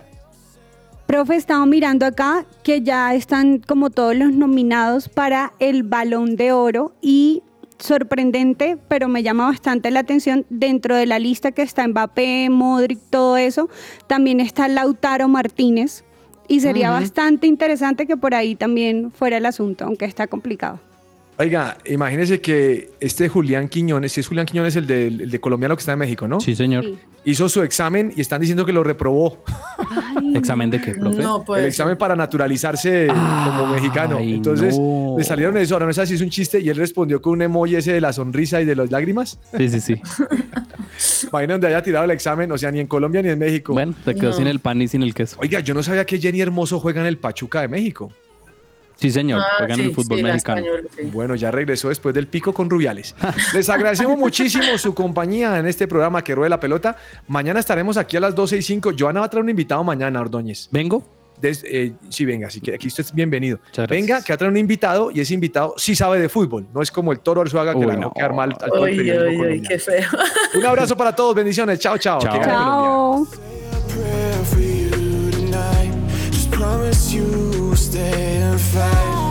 Speaker 2: Profe, estaba mirando acá que ya están como todos los nominados para el Balón de Oro y sorprendente, pero me llama bastante la atención dentro de la lista que está Mbappé, Modric, todo eso, también está Lautaro Martínez y sería bastante interesante que por ahí también fuera el asunto, aunque está complicado.
Speaker 1: Oiga, imagínese que este Julián Quiñones, si es Julián Quiñones el de, el de colombiano que está en México, ¿no?
Speaker 3: Sí, señor.
Speaker 2: Sí.
Speaker 1: Hizo su examen y están diciendo que lo reprobó.
Speaker 3: ¿Examen de qué, profe?
Speaker 4: No,
Speaker 1: el
Speaker 4: pues.
Speaker 1: examen para naturalizarse como mexicano.
Speaker 3: Ay,
Speaker 1: Entonces
Speaker 3: no.
Speaker 1: le salieron eso, ahora no sé si es un chiste y él respondió con un emoji ese de la sonrisa y de las lágrimas.
Speaker 3: Sí, sí, sí. <laughs>
Speaker 1: Imagina donde haya tirado el examen, o sea, ni en Colombia ni en México.
Speaker 3: Bueno, se quedó
Speaker 4: No.
Speaker 3: sin el pan y sin el queso.
Speaker 1: Oiga, yo no sabía que Jenny Hermoso juega en el Pachuca de México.
Speaker 3: Sí, señor.
Speaker 4: Ah,
Speaker 3: juegan
Speaker 4: sí,
Speaker 3: el fútbol
Speaker 4: sí,
Speaker 3: mexicano.
Speaker 4: sí.
Speaker 1: Bueno, ya regresó después del pico con Rubiales. Les agradecemos muchísimo su compañía en este programa que ruede la pelota. Mañana estaremos aquí a las 12 y 5. Joana va a traer un invitado mañana, Ordóñez.
Speaker 3: ¿Vengo?
Speaker 1: Des- eh, sí, venga, así que aquí usted es bienvenido. Venga, que va a traer un invitado y ese invitado sí sabe de fútbol. No es como el toro Arzuaga que
Speaker 3: Uy,
Speaker 1: la dejó
Speaker 3: no.
Speaker 1: quedar mal al
Speaker 4: Uy, uy, qué feo.
Speaker 1: Un abrazo para todos, bendiciones. Chao, chao. Que.
Speaker 2: Chao.
Speaker 5: unless you stay and fight.